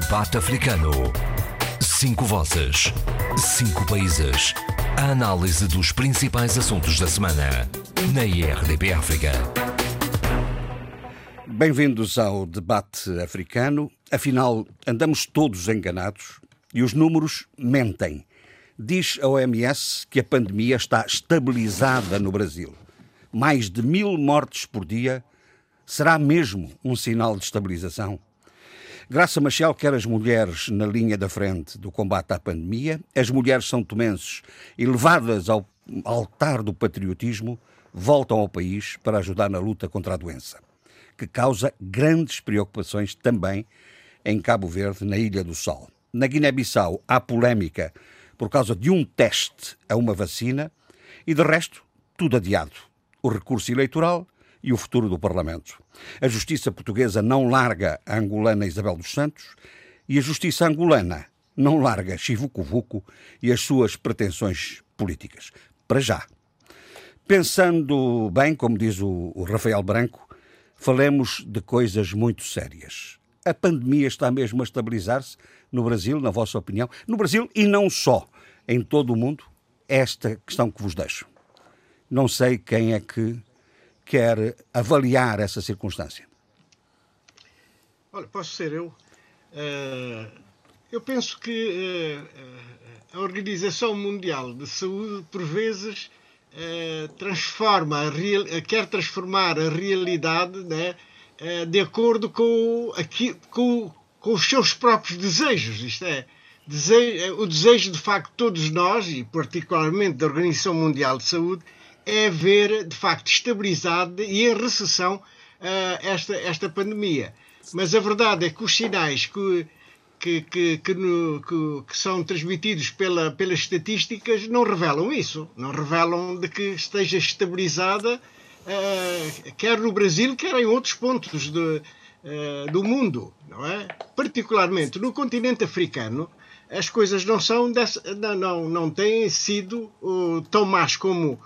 Debate Africano. Cinco vozes. Cinco países. A análise dos principais assuntos da semana. Na IRDP África. Bem-vindos ao debate africano. Afinal, andamos todos enganados e os números mentem. Diz a OMS que a pandemia está estabilizada no Brasil. Mais de mil mortes por dia. Será mesmo um sinal de estabilização? Graça Machel quer as mulheres na linha da frente do combate à pandemia. As mulheres são tomenses e levadas ao altar do patriotismo voltam ao país para ajudar na luta contra a doença, que causa grandes preocupações também em Cabo Verde, na Ilha do Sol. Na Guiné-Bissau há polémica por causa de um teste a uma vacina e, de resto, tudo adiado. O recurso eleitoral e o futuro do Parlamento. A justiça portuguesa não larga a angolana Isabel dos Santos e a justiça angolana não larga Chivuco Vuco e as suas pretensões políticas. Para já. Pensando bem, como diz o, o Rafael Branco, falemos de coisas muito sérias. A pandemia está mesmo a estabilizar-se no Brasil, na vossa opinião? No Brasil e não só, em todo o mundo? Esta questão que vos deixo. Não sei quem é que quer avaliar essa circunstância? Olha, posso ser eu. Uh, eu penso que uh, a Organização Mundial de Saúde, por vezes, transforma quer transformar a realidade né, de acordo com, aqui, com, com os seus próprios desejos. Isto é, desejo, o desejo de facto de todos nós, e particularmente da Organização Mundial de Saúde, é ver, de facto, estabilizada e em recessão uh, esta, esta pandemia. Mas a verdade é que os sinais que, que, que, que, no, que, são transmitidos pela, pelas estatísticas não revelam isso. Não revelam de que esteja estabilizada, uh, quer no Brasil, quer em outros pontos de, uh, do mundo. Não é? Particularmente no continente africano, as coisas não são não, não, não têm sido tão más como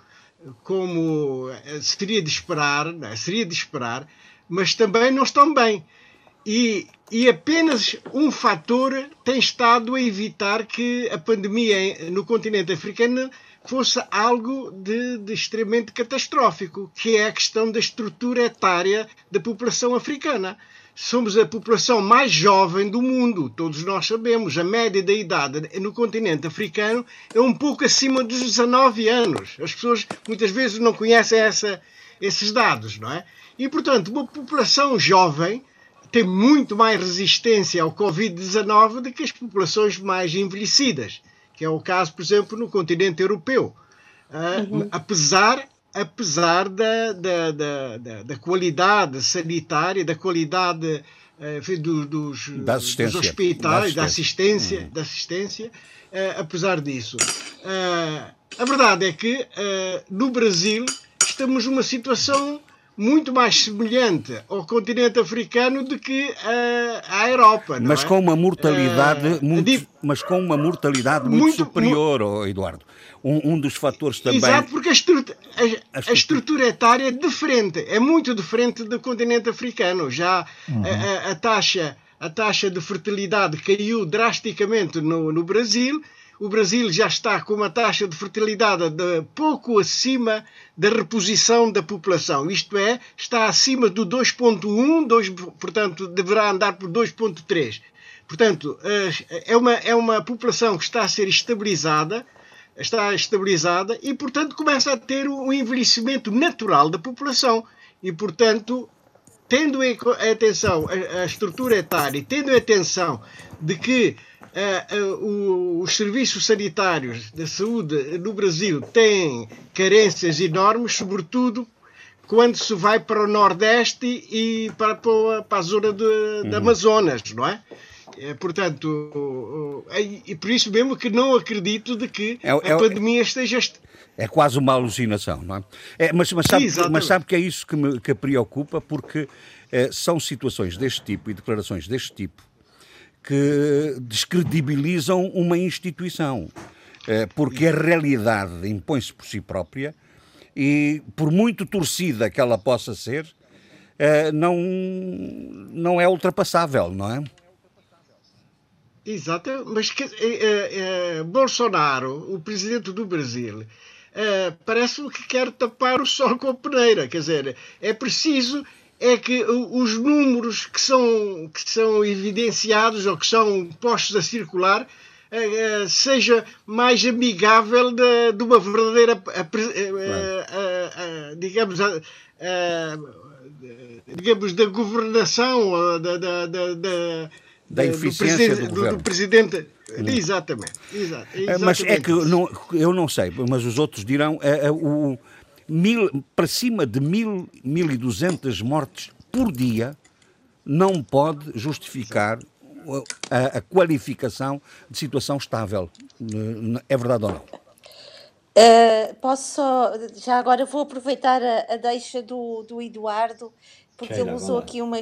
como eh, seria de esperar, é? seria de esperar, mas também não estão bem. E, e apenas um fator tem estado a evitar que a pandemia no continente africano fosse algo de, de, extremamente catastrófico, que é a questão da estrutura etária da população africana somos a população mais jovem do mundo, todos nós sabemos. A média da idade no continente africano é um pouco acima dos 19 anos. As pessoas muitas vezes não conhecem essa, esses dados, não é? E, portanto, uma população jovem tem muito mais resistência ao Covid-19 do que as populações mais envelhecidas, que é o caso, por exemplo, no continente europeu. Uh, uhum. Apesar apesar da, da, da, da, qualidade sanitária, da qualidade uh, do, dos, dos, hospitais, da assistência, uhum. da assistência uh, apesar disso. Uh, a verdade é que no Brasil estamos numa situação muito mais semelhante ao continente africano do que à Europa. mas, é? com uma mortalidade muito, mas com uma mortalidade muito, muito superior, mu Eduardo um, um dos fatores também. Exato, porque a, estrutura, a, a, estrutura etária é diferente, é muito diferente do continente africano. Já uhum. a, a, taxa, a taxa de fertilidade caiu drasticamente no, no Brasil. O Brasil já está com uma taxa de fertilidade de pouco acima da reposição da população, isto é, está acima do 2.1, portanto, deverá andar por 2.3. Portanto, eh, é uma, é uma população que está a ser estabilizada, está estabilizada e, portanto, começa a ter um envelhecimento natural da população. E, portanto, tendo em atenção a, a estrutura etária tendo em atenção de que os serviços sanitários da saúde no Brasil têm carências enormes, sobretudo quando se vai para o Nordeste e para, para a zona de, uhum. de Amazonas, não é? É, portanto, e por isso mesmo que não acredito de que é, é, a pandemia esteja. É quase uma alucinação, não é? é mas, mas, sabe, Sim, mas sabe que é isso que me que preocupa, porque é, são situações deste tipo e declarações deste tipo que descredibilizam uma instituição. É, porque a realidade impõe-se por si própria e, por muito torcida que ela possa ser, é, não, não é ultrapassável, não é? Exato, mas que, é, Bolsonaro, o presidente do Brasil, parece-me que quer tapar o sol com a peneira. Quer dizer, é preciso é que os números que são, que são evidenciados ou que são postos a circular uh, uh, seja mais amigável de, de uma verdadeira, digamos, digamos, da governação, da, da, da, da eficiência do, do, do presidente. Hum. Exatamente, exatamente. Mas é que não, eu não sei, mas os outros dirão o mil, para cima de mil, mil e duzentas mortes por dia não pode justificar a, a, qualificação de situação estável. É verdade ou não? Uh, posso só, já agora vou aproveitar a, a deixa do, do Eduardo, porque Sheila, ele usou aqui uma,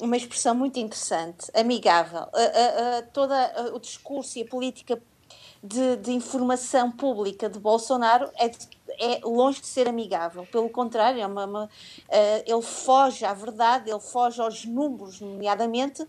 uma expressão muito interessante, amigável. Uh, uh, todo o discurso e a política de, de, informação pública de Bolsonaro é, de, é, longe de ser amigável. Pelo contrário, é uma, uma, uh, ele foge à verdade, ele foge aos números, nomeadamente,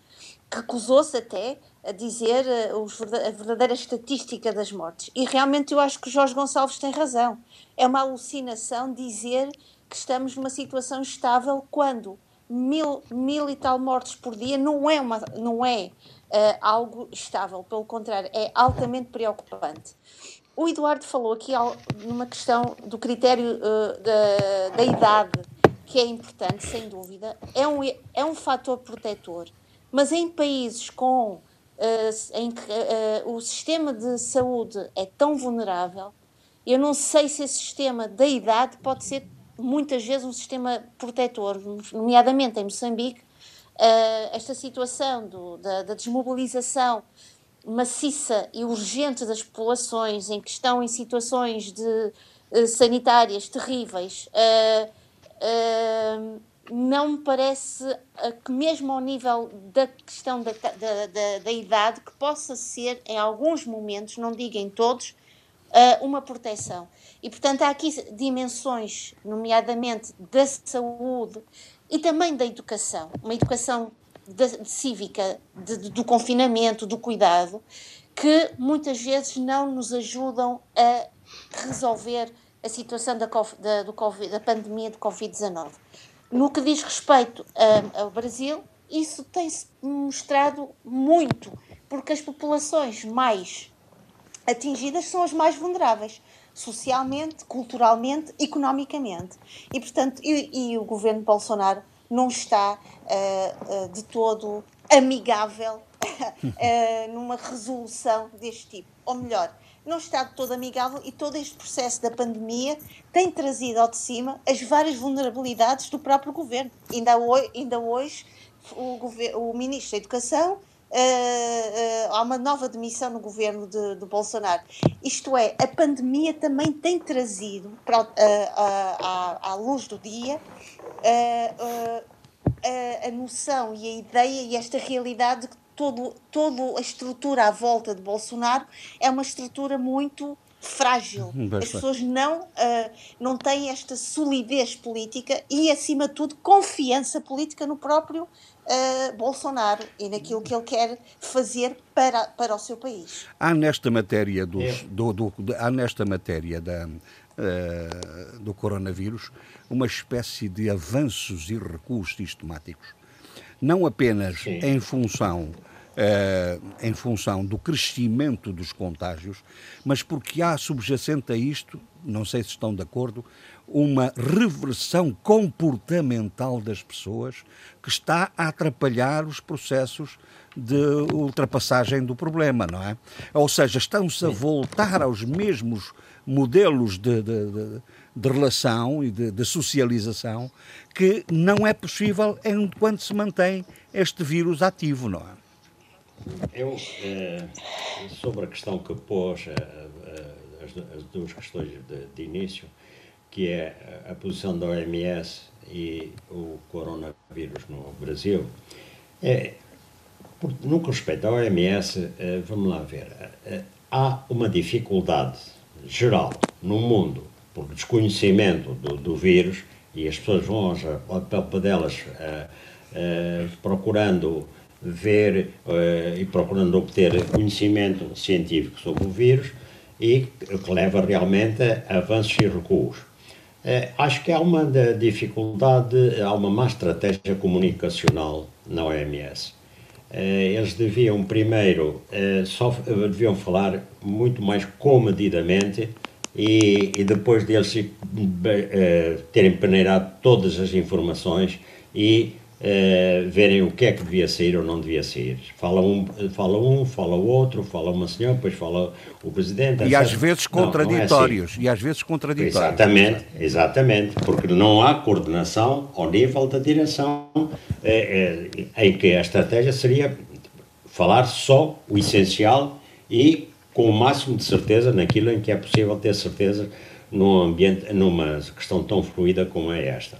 recusou-se até a dizer os, a verdadeira estatística das mortes. E realmente eu acho que Jorge Gonçalves tem razão. É uma alucinação dizer que estamos numa situação estável quando mil, mil e tal mortes por dia não é, uma, não é uh, algo estável, pelo contrário, é altamente preocupante. O Eduardo falou aqui numa questão do critério uh, da, da idade, que é importante, sem dúvida, é um, é um fator protetor, mas em países com, uh, em que o sistema de saúde é tão vulnerável, eu não sei se esse sistema da idade pode ser muitas vezes um sistema protetor, nomeadamente em Moçambique, uh, esta situação do, da, da, desmobilização maciça e urgente das populações em que estão em situações de, uh, sanitárias terríveis, uh, não me parece que mesmo ao nível da questão da, da, da, da, idade, que possa ser em alguns momentos, não digo em todos, uma proteção. E, portanto, há aqui dimensões, nomeadamente da saúde, e também da educação, uma educação cívica, de, de, do confinamento, do cuidado, que muitas vezes não nos ajudam a resolver a situação da, da, do COVID, da pandemia de Covid-19. No que diz respeito a, ao Brasil, isso tem-se mostrado muito, porque as populações mais atingidas são as mais vulneráveis socialmente, culturalmente, economicamente. E, portanto, e, e o governo Bolsonaro não está uh, uh, de todo amigável uh, numa resolução deste tipo. Ou melhor, não está de todo amigável e todo este processo da pandemia tem trazido ao de cima as várias vulnerabilidades do próprio governo. Ainda hoje, ainda hoje o, o Ministro da Educação uh, uh, há uma nova demissão no governo de, de, Bolsonaro. Isto é, a pandemia também tem trazido para, uh, à, à, luz do dia a, a, noção e a ideia e esta realidade de que todo, toda a estrutura à volta de Bolsonaro é uma estrutura muito frágil. Hum, As pessoas não, uh, não têm esta solidez política e, acima de tudo, confiança política no próprio uh, Bolsonaro e naquilo que ele quer fazer para, para o seu país. Há nesta matéria, dos, é. do, do, há nesta matéria da, uh, do coronavírus uma espécie de avanços e recuos sistemáticos, não apenas Sim. em função Uh, em função do crescimento dos contágios, mas porque há subjacente a isto, não sei se estão de acordo, uma reversão comportamental das pessoas que está a atrapalhar os processos de ultrapassagem do problema, não é? Ou seja, estão-se a voltar aos mesmos modelos de, de, de, de relação e de, socialização que não é possível enquanto se mantém este vírus ativo, não é? Eu, eh, sobre a questão que pôs, eh, eh, as, as, duas questões de, de, início, que é a posição da OMS e o coronavírus no Brasil, é, no que respeita à OMS, vamos lá ver, há uma dificuldade geral no mundo por desconhecimento do, do vírus e as pessoas vão ao papel delas procurando ver uh, e procurando obter conhecimento científico sobre o vírus e que leva realmente a avanços e recuos. Uh, acho que há uma dificuldade, há uma má estratégia comunicacional na OMS. Uh, eles deviam primeiro só deviam falar muito mais comedidamente e, e depois deles terem peneirado todas as informações e uh, verem o que é que devia sair ou não devia sair. Fala um, fala um, fala o outro, fala uma senhora, depois fala o presidente. E às vezes contraditórios. Não, não é assim. E às vezes contraditórios. Exatamente, exatamente, porque não há coordenação ao nível da direção eh, eh, em que a estratégia seria falar só o essencial e com o máximo de certeza naquilo em que é possível ter certeza num ambiente, numa questão tão fluida como é esta.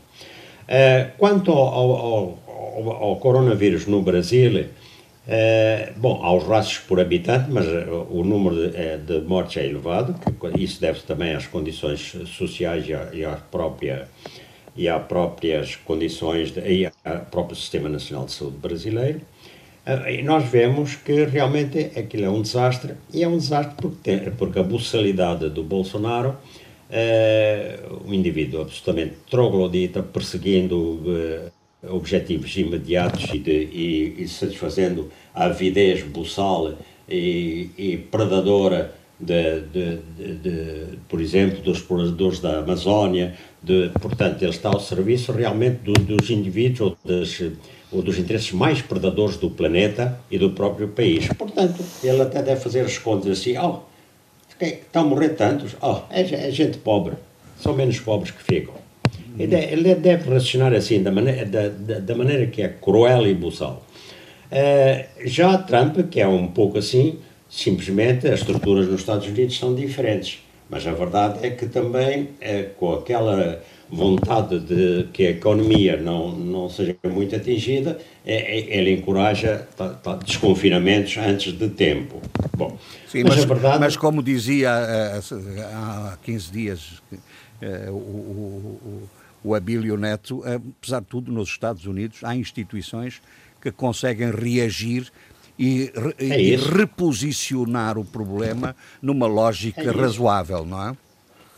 Uh, quanto ao, ao, ao, ao, coronavírus no Brasil, uh, bom, há os rastros por habitante, mas uh, o número de, de, mortes é elevado, isso deve-se também às condições sociais e, à, e, à própria, e às próprias condições de, e ao próprio Sistema Nacional de Saúde brasileiro. E nós vemos que realmente aquilo é um desastre, e é um desastre porque, tem, porque a buçalidade do Bolsonaro uh, um indivíduo absolutamente troglodita, perseguindo uh, objetivos imediatos e, de, e, e, satisfazendo a avidez buçal e, e predadora de, de, de, por exemplo, dos exploradores da Amazónia, portanto, ele está ao serviço realmente do, dos indivíduos ou, das, ou, dos interesses mais predadores do planeta e do próprio país. Portanto, ele até deve fazer as contas assim, oh, Estão a morrer tantos? Oh, é, é, gente pobre. São menos pobres que ficam. Ele, ele deve racionar assim, da maneira, da, da, da maneira que é cruel e buçal. Uh, já Trump, que é um pouco assim, simplesmente as estruturas nos Estados Unidos são diferentes. Mas a verdade é que também, uh, com aquela vontade de que a economia não, não seja muito atingida, é, é, ele encoraja tá, tá, desconfinamentos antes de tempo. Bom, Sim, mas, mas, verdade... mas como dizia há 15 dias eh, o, o, o Abílio Neto, apesar de tudo, nos Estados Unidos há instituições que conseguem reagir e, é e reposicionar o problema numa lógica é razoável, não é?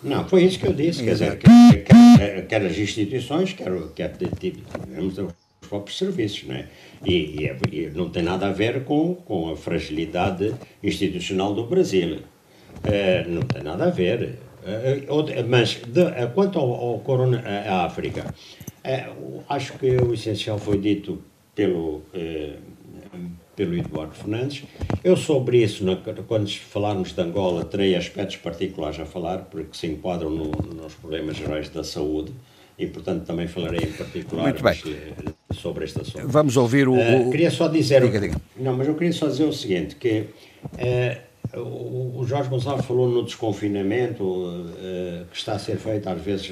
Não, foi isso que eu disse. Quer dizer, quer, quer, as instituições, quer, quer digamos, os próprios serviços, não é? E, e, e, não tem nada a ver com, com a fragilidade institucional do Brasil. É, não tem nada a ver. É, mas, de, quanto ao, ao corona, à África, é, acho que o essencial foi dito pelo pelo Eduardo Fernandes. Eu sobre isso, quando falarmos de Angola, terei aspectos particulares a falar, porque se enquadram no, nos problemas gerais da saúde e, portanto, também falarei em particular eh, sobre este assunto. Vamos ouvir o... Uh, queria só dizer... Diga, diga. Não, mas eu queria só dizer o seguinte, que uh, o Jorge Gonçalves falou no desconfinamento uh, que está a ser feito, às vezes,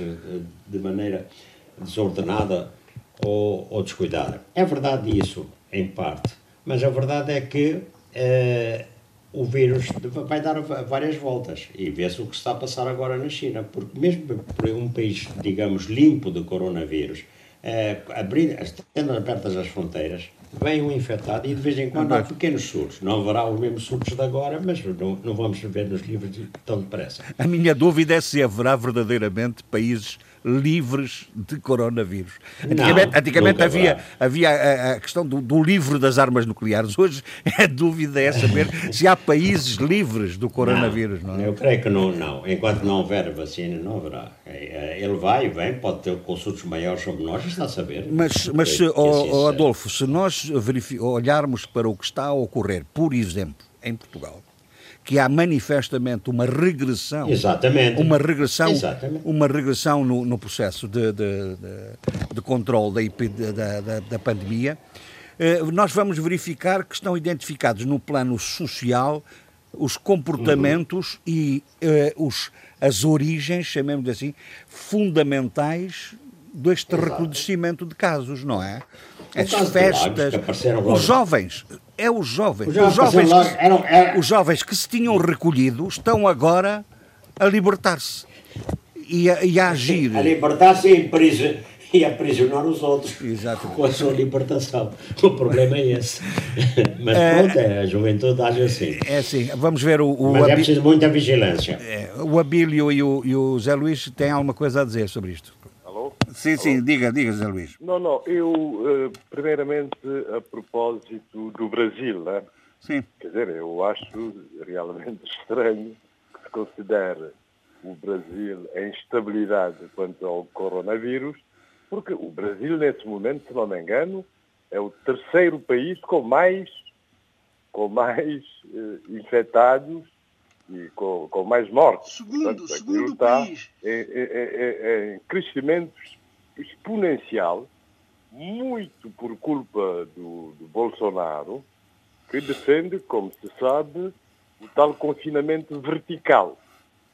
de maneira desordenada ou, ou descuidada. É verdade isso, em parte mas a verdade é que uh, o vírus vai dar várias voltas e vê-se o que está a passar agora na China, porque mesmo por um país, digamos, limpo de coronavírus, uh, abrindo, tendo abertas as fronteiras, vem um infectado e de vez em quando há pequenos surtos. Não haverá os mesmos surtos de agora, mas não, não vamos ver nos livros tão depressa. A minha dúvida é se haverá verdadeiramente países livres de coronavírus. Antigamente, antigamente havia, havia a, a questão do, do, livro das armas nucleares. Hoje a dúvida é saber se há países livres do coronavírus. Não, não é? Eu creio que não, não. Enquanto não houver vacina, não haverá. É, é, ele vai e vem, pode ter consultos maiores sobre nós, está a saber. Mas, mas se, oh, Adolfo, se nós olharmos para o que está a ocorrer, por exemplo, em Portugal, que há manifestamente uma regressão, Exatamente. uma regressão, Exatamente. uma regressão no, no processo de, de, de, de controle da, da, da pandemia, eh, nós vamos verificar que estão identificados no plano social os comportamentos uhum. e uh, os, as origens, chamemos assim, fundamentais deste Exato. recrudescimento de casos, não é? As festas, os jovens, é os jovens. Os, jovens, que, eram, eram... os jovens que se tinham recolhido estão agora a libertar-se e, a, e a agir. A libertar-se e, e aprisionar os outros Exatamente. com a sua libertação. O problema é esse. Mas pronto, é, a juventude age assim. É assim, vamos ver o, o, Mas é preciso muita vigilância. é, o Abílio e o, e o Zé Luís têm alguma coisa a dizer sobre isto. Sim, sim, diga, diga, Zé Luís. Não, não, eu, eh, primeiramente, a propósito do Brasil, né? Sim. quer dizer, eu acho realmente estranho que se considere o Brasil em estabilidade quanto ao coronavírus, porque o Brasil, nesse momento, se não me engano, é o terceiro país com mais, com mais eh, infectados e com, com mais mortes. Segundo, Portanto, segundo está país. em, em- em- em crescimento exponencial, muito por culpa do, do Bolsonaro, que defende, como se sabe, o tal confinamento vertical.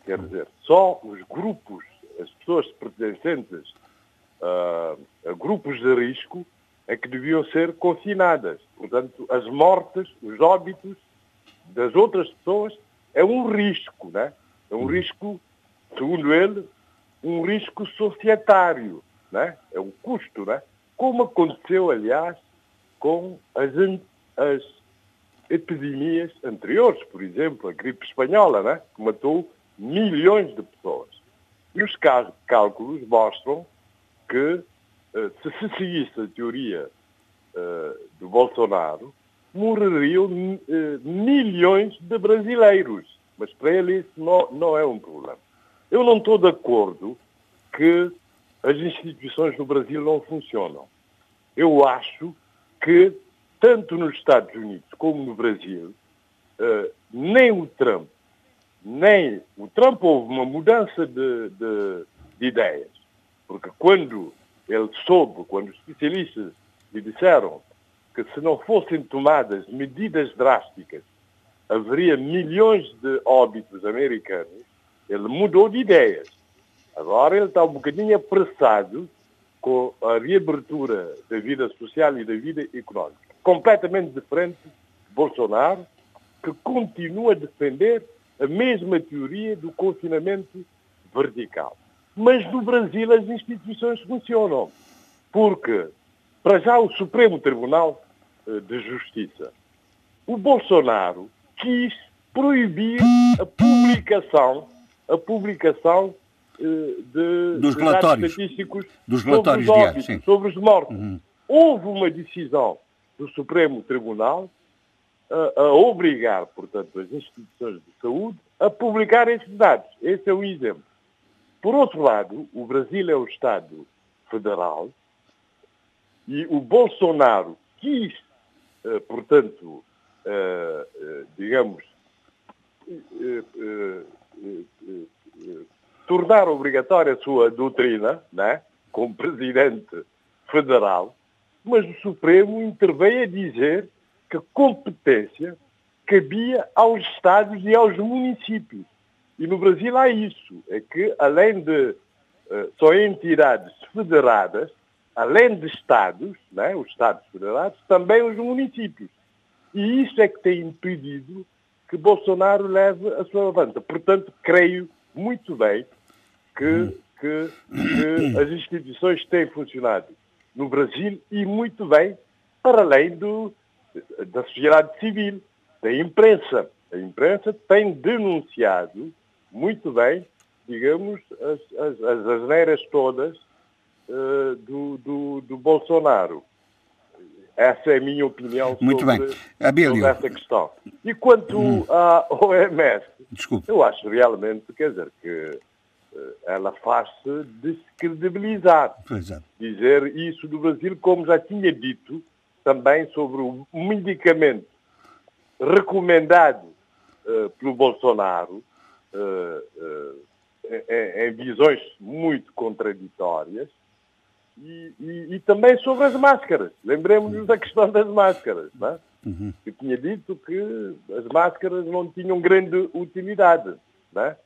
Quer dizer, só os grupos, as pessoas pertencentes a, a grupos de risco, é que deviam ser confinadas. Portanto, as mortes, os óbitos das outras pessoas é um risco, né? É um risco, segundo ele, um risco societário, né? É um custo, né? Como aconteceu, aliás, com as, as epidemias anteriores, por exemplo, a gripe espanhola, né? Que matou milhões de pessoas. E os cá- cálculos mostram que eh, se se seguisse a teoria eh, do Bolsonaro, morreriam eh, milhões de brasileiros. Mas para ele isso não, não é um problema. Eu não estou de acordo que as instituições no Brasil não funcionam. Eu acho que, tanto nos Estados Unidos como no Brasil, eh, nem o Trump, nem o Trump houve uma mudança de, de- de ideias. Porque quando ele soube, quando os especialistas lhe disseram que se não fossem tomadas medidas drásticas, haveria milhões de óbitos americanos, ele mudou de ideias. Agora ele está um bocadinho apressado com a reabertura da vida social e da vida económica. Completamente diferente de Bolsonaro, que continua a defender a mesma teoria do confinamento vertical. Mas no Brasil as instituições funcionam. Porque, para já, o Supremo Tribunal eh, de Justiça, o Bolsonaro quis proibir a publicação, a publicação de, Dos de relatórios. dados estatísticos Dos sobre relatórios os diários, óbitos. Uhum. sobre os mortos. Houve uma decisão do Supremo Tribunal a, a obrigar, portanto, as instituições de saúde a publicar esses dados. Esse é um exemplo. Por outro lado, o Brasil é o Estado federal e o Bolsonaro quis, eh, portanto, eh, eh, digamos, eh, tornar obrigatória a sua doutrina, né, como presidente federal, mas o Supremo interveio a dizer que a competência cabia aos Estados e aos municípios. E no Brasil há isso, é que além de eh, só entidades federadas, além de Estados, né, os Estados federados, também os municípios. E isso é que tem impedido que Bolsonaro leve a sua levanta. Portanto, creio muito bem que, que- que as instituições têm funcionado no Brasil e muito bem para além do, da sociedade civil, da imprensa. A imprensa tem denunciado muito bem, digamos, as, as, as asneiras todas eh, do, do, do Bolsonaro. Essa é a minha opinião Muito sobre, bem. Sobre essa questão. E quanto à OMS, Desculpe. eu acho realmente, quer dizer, que ela faz-se descredibilizar. É. Dizer isso do Brasil, como já tinha dito também sobre o medicamento recomendado eh, pelo Bolsonaro, eh, eh, em, em visões muito contraditórias, e, e- e também sobre as máscaras. Lembremos-nos da questão das máscaras, não é? Eu tinha dito que as máscaras não tinham grande utilidade, não é?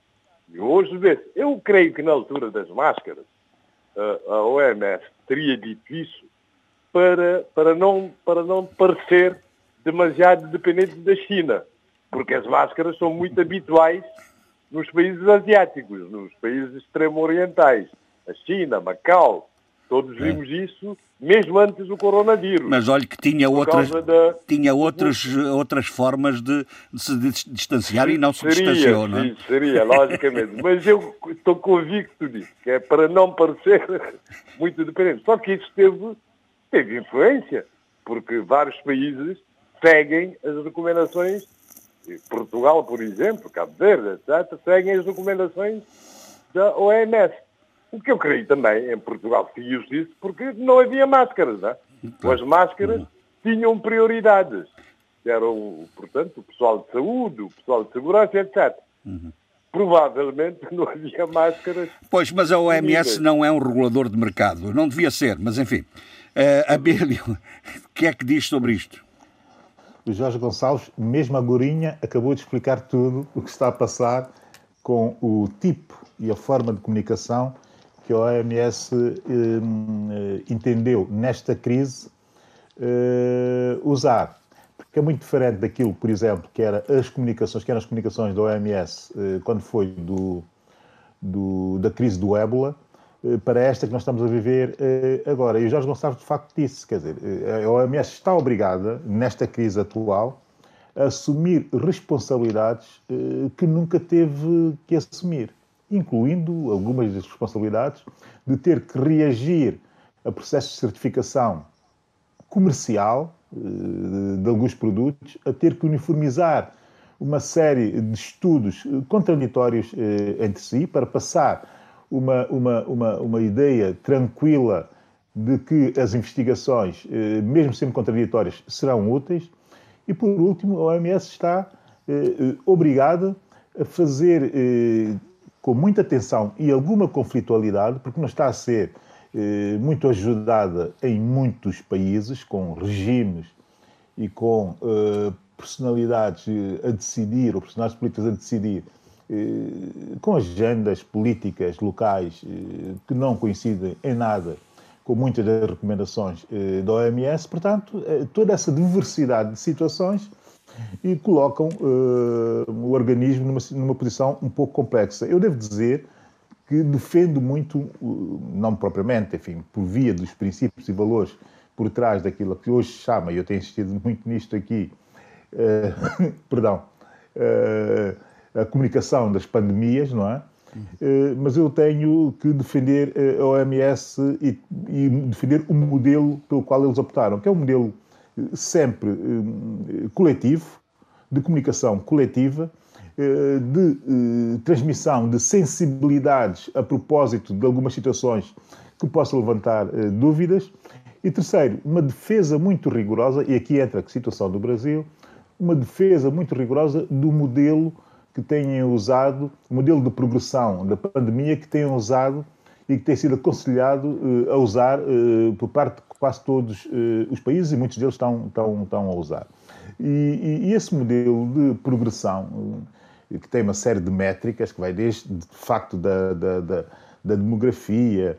E hoje vê-se. Eu creio que na altura das máscaras, a OMS teria dito isso para, para, não, para não parecer demasiado dependente da China, porque as máscaras são muito habituais nos países asiáticos, nos países extremo-orientais, a China, Macau, Todos é. vimos isso mesmo antes do coronavírus. Mas olha que tinha outras, da... tinha outras, outras formas de, de se distanciar e não se seria, distanciou, não é? Sim, seria, logicamente. Mas eu estou convicto disso, que é para não parecer muito dependente. Só que isso teve, teve influência, porque vários países seguem as recomendações, Portugal, por exemplo, Cabo Verde, etc., seguem as recomendações da OMS. O que eu creio também, em Portugal seguiu-se isso porque não havia máscaras, não é? As máscaras tinham prioridades. Eram, portanto, o pessoal de saúde, o pessoal de segurança, etc. Uhum. Provavelmente não havia máscaras. Pois, mas a OMS não é um regulador de mercado. Não devia ser, mas enfim. Uh, Abílio, o que é que diz sobre isto? O Jorge Gonçalves, mesmo a Gorinha, acabou de explicar tudo o que está a passar com o tipo e a forma de comunicação que a OMS eh, entendeu nesta crise eh, usar. Porque é muito diferente daquilo, por exemplo, que eram as comunicações, que eram as comunicações da OMS eh, quando foi do, do, da crise do ébola, eh, para esta que nós estamos a viver eh, agora. E o Jorge Gonçalves, de facto, disse, quer dizer, eh, a OMS está obrigada, nesta crise atual, a assumir responsabilidades que nunca teve que assumir incluindo algumas das responsabilidades de ter que reagir a processos de certificação comercial eh, de alguns produtos, a ter que uniformizar uma série de estudos contraditórios eh, entre si para passar uma, uma, uma, uma ideia tranquila de que as investigações, eh, mesmo sendo contraditórias, serão úteis. E, por último, a OMS está obrigada a fazer com muita atenção e alguma conflitualidade, porque não está a ser eh, muito ajudada em muitos países, com regimes e com eh, personalidades eh, a decidir, ou personagens políticos a decidir, eh, com agendas políticas locais eh, que não coincidem em nada com muitas das recomendações eh, da OMS. Portanto, toda essa diversidade de situações e colocam uh, o organismo numa, numa posição um pouco complexa. Eu devo dizer que defendo muito, uh, não propriamente, enfim, por via dos princípios e valores por trás daquilo que hoje chama, e eu tenho insistido muito nisto aqui, uh, perdão, a comunicação das pandemias, não é? mas eu tenho que defender a OMS e, e defender o modelo pelo qual eles optaram, que é um modelo sempre eh, coletivo, de comunicação coletiva, eh, de eh, transmissão de sensibilidades a propósito de algumas situações que possam levantar dúvidas. E terceiro, uma defesa muito rigorosa, e aqui entra a situação do Brasil, uma defesa muito rigorosa do modelo que têm usado, o modelo de progressão da pandemia que têm usado e que tem sido aconselhado a usar por parte quase todos uh, os países e muitos deles estão, estão, estão a usar. E, e, esse modelo de progressão, que tem uma série de métricas, que vai desde, de facto, da, da, da, da demografia,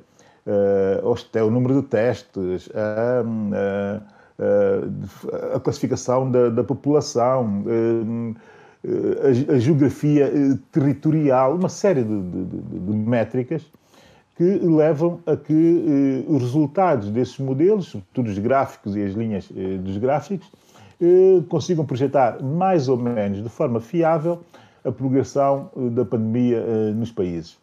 até o número de testes, a, a, a classificação da, da população, a, a, geografia territorial, uma série de, de, de métricas que levam a que eh, os resultados desses modelos, sobretudo os gráficos e as linhas eh, dos gráficos, eh, consigam projetar mais ou menos de forma fiável a progressão da pandemia nos países.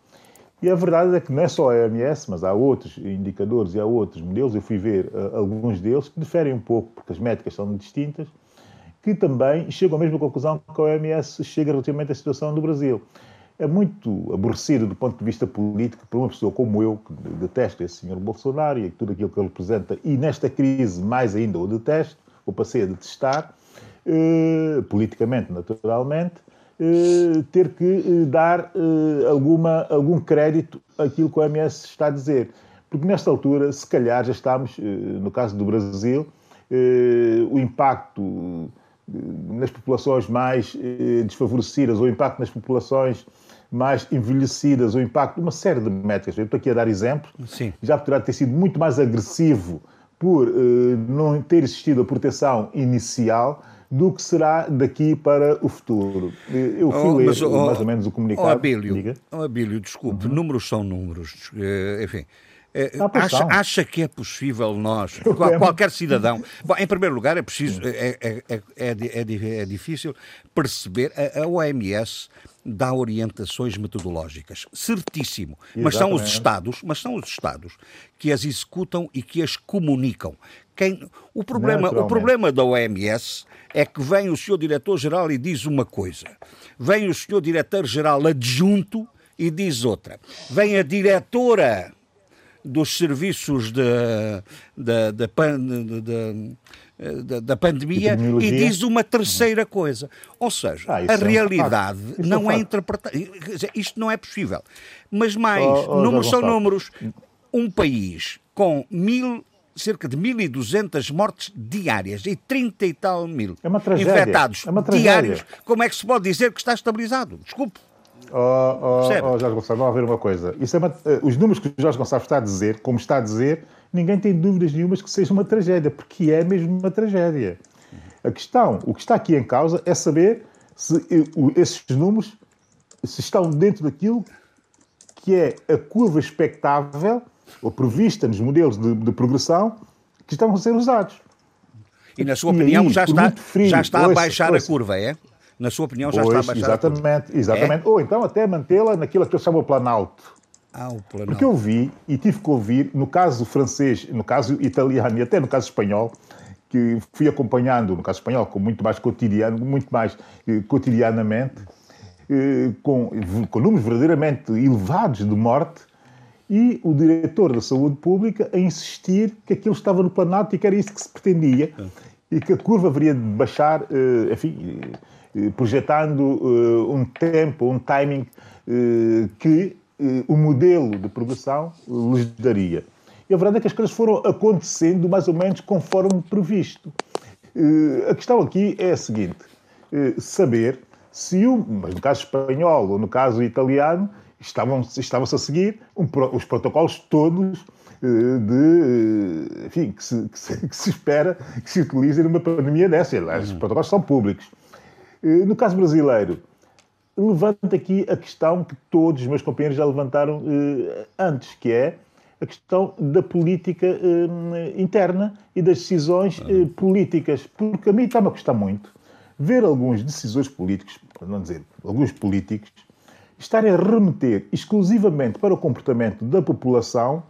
E a verdade é que não é só a OMS, mas há outros indicadores e há outros modelos, eu fui ver alguns deles que diferem um pouco, porque as métricas são distintas, que também chegam à mesma conclusão que a OMS chega relativamente à situação do Brasil é muito aborrecido do ponto de vista político para uma pessoa como eu, que detesta esse senhor Bolsonaro e tudo aquilo que ele representa, e nesta crise mais ainda o detesto, ou passei a detestar, eh, politicamente, naturalmente, eh, ter que eh, dar eh, alguma, algum crédito àquilo que o OMS está a dizer. Porque nesta altura, se calhar, já estamos, eh, no caso do Brasil, eh, o impacto nas populações mais desfavorecidas, o impacto nas populações mais envelhecidas, o impacto, uma série de métricas. Eu estou aqui a dar exemplos. Sim. Já poderá ter sido muito mais agressivo por uh, não ter existido a proteção inicial do que será daqui para o futuro. Eu fui oh, ler oh, mais ou menos o comunicado. Oh, Abílio, oh, Abílio desculpe, uhum. números são números. Uh, enfim, eh, acha, acha, que é possível nós, qualquer cidadão. Bom, em primeiro lugar, é preciso, é, é, é, é, difícil perceber. A, a OMS dá orientações metodológicas, certíssimo. Exatamente. Mas são os Estados, mas são os Estados que as executam e que as comunicam. Quem, o, problema, o problema da OMS é que vem o senhor diretor-geral e diz uma coisa, vem o senhor diretor-geral adjunto e diz outra, vem a diretora dos serviços de, de, de, de da, da pandemia e diz uma terceira coisa. Ou seja, ah, a é realidade um não é, é interpretada. Isto não é possível. Mas mais, oh, oh, números são números. Um país com mil cerca de 1.200 mortes diárias e 30 e tal mil é infectados é diários. Como é que se pode dizer que está estabilizado? Desculpe. Oh, oh, oh Jorge Gonçalves, vamos ver uma coisa. Isso é uma, uh, os números que o Jorge Gonçalves está a dizer, como está a dizer, ninguém tem dúvidas nenhumas que seja uma tragédia, porque é mesmo uma tragédia. A questão, o que está aqui em causa é saber se uh, esses números se estão dentro daquilo que é a curva expectável ou prevista nos modelos de, de progressão que estão a ser usados. E na sua opinião aí, já, está, frio, já está a baixar ouça, a curva, é? Na sua opinião já está a baixar exatamente, a curva. Exatamente, é? ou então até mantê-la naquilo que eu chamo o planalto. Ah, o planalto. Porque eu vi e tive que ouvir, no caso francês, no caso italiano e até no caso espanhol, que fui acompanhando, no caso espanhol, com muito mais cotidiano, muito mais eh, cotidianamente, eh, com, com números verdadeiramente elevados de morte, e o diretor da saúde pública a insistir que aquilo estava no planalto e que era isso que se pretendia e que a curva haveria de baixar, eh, enfim, eh, projetando eh, um tempo, um timing que o modelo de progressão lhes daria. E a verdade é que as coisas foram acontecendo mais ou menos conforme previsto. A questão aqui é a seguinte: saber se o, mas no caso espanhol ou no caso italiano, estavam-se estavam a seguir um, os protocolos todos eh, de, eh, enfim, que se, que, se, que se, espera que se utilizem numa pandemia dessa. Os protocolos são públicos. Eh, no caso brasileiro, levanta aqui a questão que todos os meus companheiros já levantaram antes, que é a questão da política interna e das decisões uhum. políticas. Porque a mim está-me a custar muito ver alguns decisores políticos, para não dizer alguns políticos, estarem a remeter exclusivamente para o comportamento da população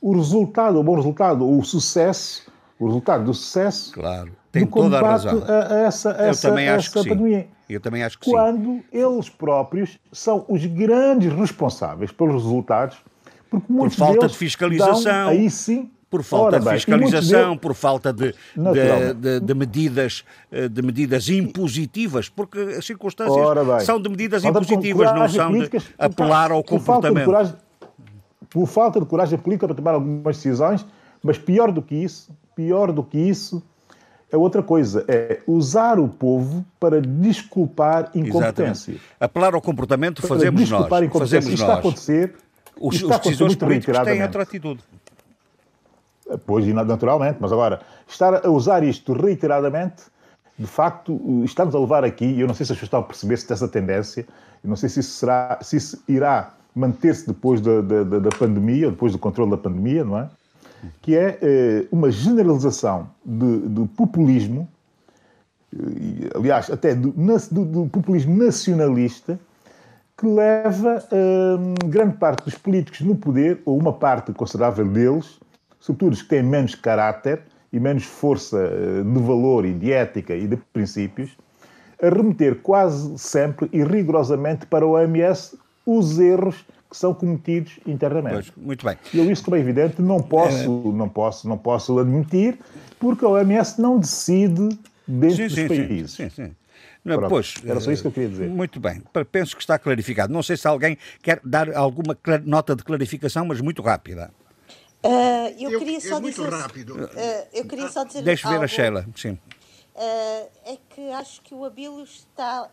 o resultado, o bom resultado, o sucesso, o resultado do sucesso claro, tem do toda a razão. A, a essa, Eu essa, também acho essa pandemia. Sim. Eu também acho que Quando sim. eles próprios são os grandes responsáveis pelos resultados, porque muitos Por falta de fiscalização. Dão, aí sim por falta bem, de fiscalização, por falta de, de, de, de, medidas, eh, de medidas impositivas, porque as circunstâncias são de medidas impositivas, não são de apelar ao comportamento. Por falta, por falta de coragem política para tomar algumas decisões, mas pior do que isso, pior do que isso, é outra coisa, é usar o povo para desculpar incompetências. Apelar ao comportamento fazemos nós. Fazemos Isto nós. está a acontecer. Os, os decisores políticos têm outra atitude. Pois, naturalmente, mas agora, estar a usar isto reiteradamente, de facto, estamos a levar aqui, eu não sei se as pessoas estão a perceber-se dessa tendência, eu não sei se isso, será, se isso irá manter-se depois da, da, da, pandemia, depois do controle da pandemia, não é? Que é eh, uma generalização de, de populismo, e, aliás, até do, do, do, populismo nacionalista, que leva eh, grande parte dos políticos no poder, ou uma parte considerável deles, sobretudo os que têm menos caráter e menos força eh, de valor e de ética e de princípios, a remeter quase sempre e rigorosamente para o OMS os erros que são cometidos internamente. Pois, muito bem. E eu isso, como é evidente, não posso, é... não posso, não posso admitir, porque a OMS não decide dentro sim, dos sim, países. Sim, sim, sim. Não, Pronto, pois, era só isso que eu queria dizer. Muito bem, penso que está clarificado. Não sei se alguém quer dar alguma nota de clarificação, mas muito rápida. Uh, eu, eu, queria só é dizer. Rápido. Uh, eu queria só dizer. Deixa ver a Sheila, sim. Uh, é que acho que o Abílio está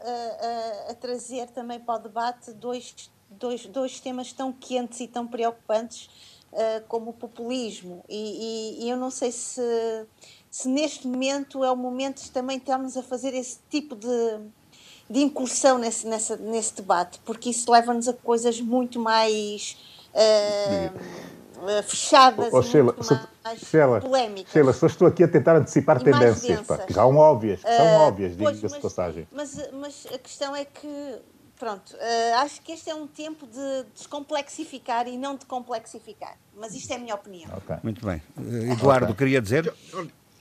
a trazer também para o debate dois, dois, dois temas tão quentes e tão preocupantes como o populismo. E, e, e, eu não sei se, se neste momento é o momento de também estamos a fazer esse tipo de, de incursão nesse, nessa, nesse debate, porque isso leva-nos a coisas muito mais. Uh, fechadas oh, e Sheila, mais Sheila, polémicas. Sheila, só estou aqui a tentar antecipar tendências, pá, que são óbvias, que são uh, óbvias, diga-se de passagem. Mas, mas a questão é que, pronto, uh, acho que este é um tempo de descomplexificar e não de complexificar. Mas isto é a minha opinião. Okay. Muito bem. Uh, Eduardo, okay. queria dizer?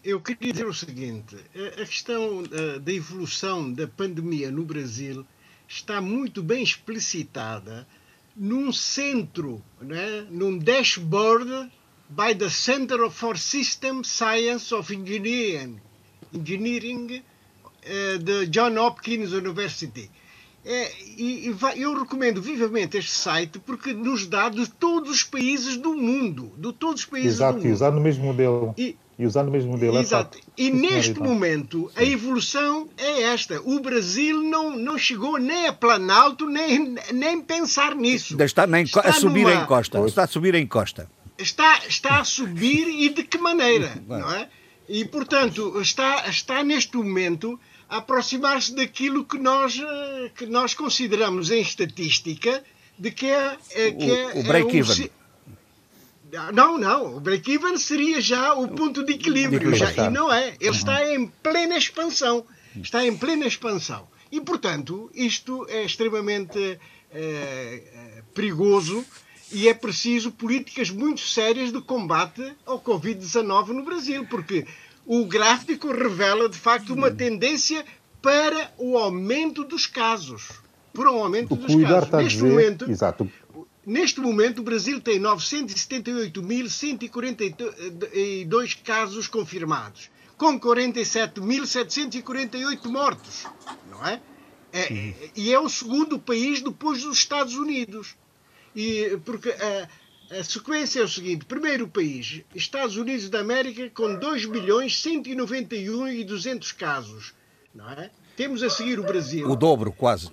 Eu queria dizer o seguinte: a questão da evolução da pandemia no Brasil está muito bem explicitada num centro, né, num dashboard by the Center for System Science of Engineering, Engineering uh, de John Hopkins University. É, e, e vai, eu recomendo vivamente este site porque nos dá de todos os países do mundo, de todos os países Exato, do mundo. Exato, usando o mesmo modelo. E, e usando o mesmo modelo. É Exato. É e neste momento a evolução é esta. O Brasil não, não chegou nem a Planalto, nem, nem pensar nisso. Está, nem, está a subir numa... em costa. Está a subir em costa. Está, está a subir e de que maneira? não é? E, portanto, está, está neste momento a aproximar-se daquilo que nós, eh, que nós consideramos em estatística de que é, é que é, o, o break-even. Não, não. O break-even seria já o ponto de equilíbrio. Já, e não é. Ele uhum. está em plena expansão. Está em plena expansão. E, portanto, isto é extremamente é, perigoso e é preciso políticas muito sérias de combate ao Covid-19 no Brasil, porque o gráfico revela, de facto, uma tendência para o aumento dos casos. Por um aumento o dos casos. Neste dizer, momento, exato. Neste momento, o Brasil tem 978.142 casos confirmados, com 47.748 mortos, não é? é? E é o segundo país depois dos Estados Unidos. E, porque a, a sequência é o seguinte: primeiro país, Estados Unidos da América, com 2 milhões 191 e 200 casos, não é? Temos a seguir o Brasil. O dobro, quase.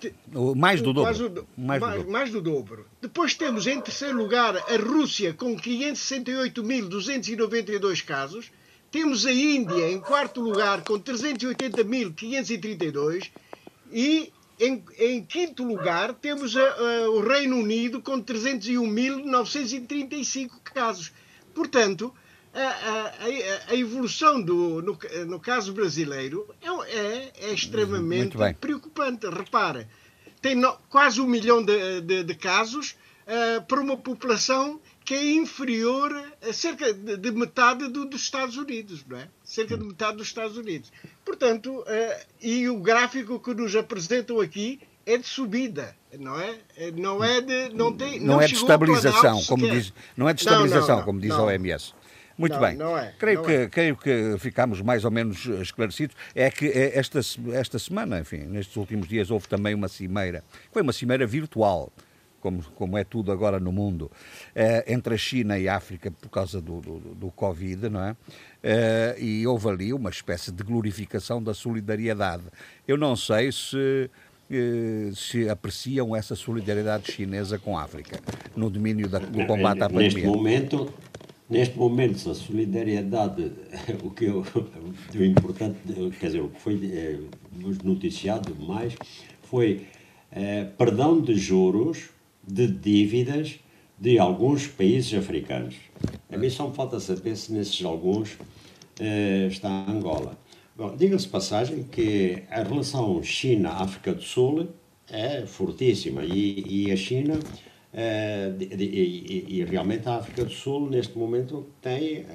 Mais do dobro. O, mais, mais, do dobro. mais do dobro. Depois temos em terceiro lugar a Rússia com 568.292 casos. Temos a Índia em quarto lugar com 380.532 e em, em, quinto lugar temos a, a, o Reino Unido com 301.935 casos. Portanto, a, a, evolução do, no, no, caso brasileiro é, é, é extremamente preocupante. Repara, tem no, quase um milhão de, de, de casos uh, para uma população que é inferior a cerca de, de metade do, dos Estados Unidos, não é? Cerca de metade dos Estados Unidos. Portanto, uh, e o gráfico que nos apresentam aqui é de subida, não é? Não é de não tem não, não é de estabilização, como diz, não é de estabilização, não, não, como diz a OMS. Muito bem. É, creio, que, é. creio que ficámos mais ou menos esclarecidos. É que esta, esta semana, enfim, nestes últimos dias, houve também uma cimeira. Foi uma cimeira virtual, como, como é tudo agora no mundo, é, entre a China e a África por causa do, do, do Covid, não é? é? E houve ali uma espécie de glorificação da solidariedade. Eu não sei se eh, se apreciam essa solidariedade chinesa com a África no domínio da, do combate à pandemia. Neste momento, Neste momento, a solidariedade, o que eu, o importante, quer dizer, o que foi é, noticiado mais foi é, perdão de juros de dívidas de alguns países africanos. A mim só me falta saber se nesses alguns é, está Angola. Bom, diga-se passagem que a relação China-África do Sul é fortíssima e, e a China Uh, e, e, realmente a África do Sul, neste momento, tem uh,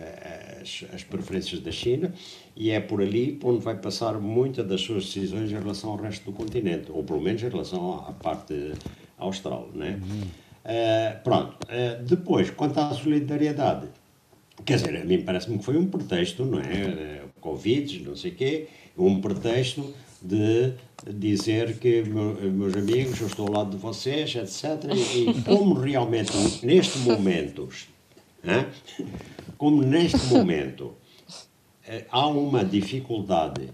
as, as, preferências da China e é por ali onde vai passar muitas das suas decisões em relação ao resto do continente, ou pelo menos em relação à parte austral. Né? Uhum. Uh, pronto. depois, quanto à solidariedade, quer dizer, a mim parece-me que foi um pretexto, não é? Covid, não sei o quê, um pretexto de dizer que, meus amigos, eu estou ao lado de vocês, etc. E, como realmente, neste momento, como neste momento eh, há uma dificuldade,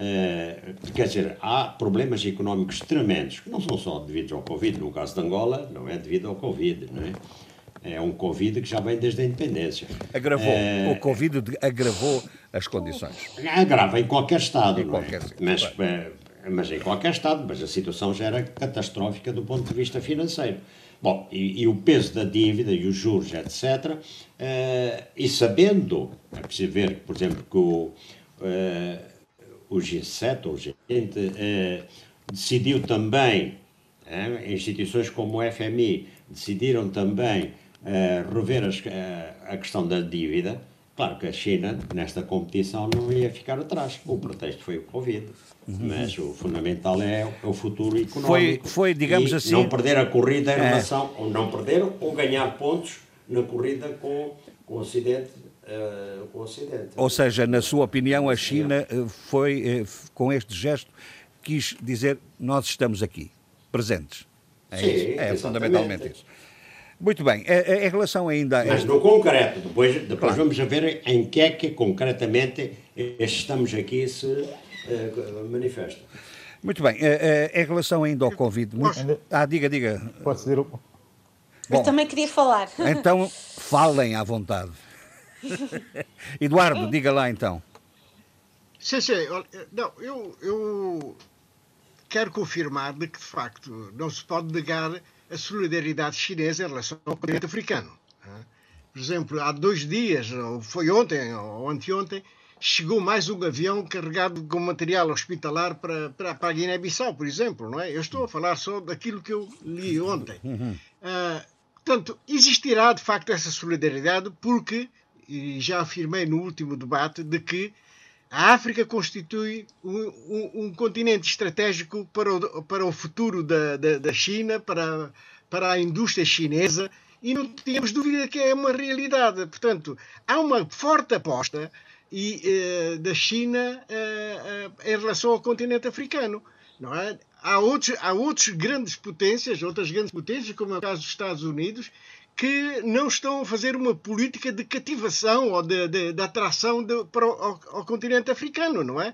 eh, quer dizer, há problemas económicos tremendos, que não são só devidos ao Covid, no caso de Angola, não é devido ao Covid, não é? É um Covid que já vem desde a independência. Agravou. É... O Covid agravou as condições. Agrava em qualquer Estado. Em qualquer é? mas, eh, mas em qualquer Estado. Mas a situação já era catastrófica do ponto de vista financeiro. Bom, e, e, o peso da dívida e os juros, etc. Uh, e sabendo, é preciso ver, por exemplo, que o, uh, o G7 ou o G20 uh, decidiu também, instituições como o FMI decidiram também rever as, a questão da dívida. Claro que a China, nesta competição, não ia ficar atrás. O pretexto foi o Covid. Uhum. Mas o fundamental é o futuro económico. Foi, foi digamos e assim. Não perder a corrida em é. relação. Ou não perder, ou ganhar pontos na corrida com, com o Ocidente. Uh, o Ocidente. Ou seja, na sua opinião, a China eh, foi, eh, com este gesto, quis dizer: nós estamos aqui, presentes. É, Sim, isso. é fundamentalmente isso. Muito bem, em relação ainda. Mas no concreto, depois, depois claro. vamos ver em que é que concretamente estamos aqui se uh, manifesta. Muito bem, em relação ainda ao Covid. Muito... Ah, diga, diga. Pode ser. Bom, Eu também queria falar. Então, falem à vontade. Eduardo, diga lá então. Sim, sim. Não, eu, eu quero confirmar de que, de facto, não se pode negar a solidariedade chinesa em relação ao continente africano. Por exemplo, há dois dias, ou foi ontem ou anteontem, chegou mais um avião carregado com material hospitalar para, para, para a Guiné-Bissau, por exemplo. Não é? Eu estou a falar só daquilo que eu li ontem. Uh, portanto, existirá de facto essa solidariedade, porque, e já afirmei no último debate, de que a África constitui um, um, um, continente estratégico para o, para o futuro da, da, da, China, para, para a indústria chinesa, e não temos dúvida que é uma realidade. Portanto, há uma forte aposta e, eh, da China eh, eh, em relação ao continente africano. Não é? há, outros, há outras grandes potências, outras grandes potências, como é o caso dos Estados Unidos, que não estão a fazer uma política de cativação ou de, de, de atração de, para o, ao, ao, continente africano, não é?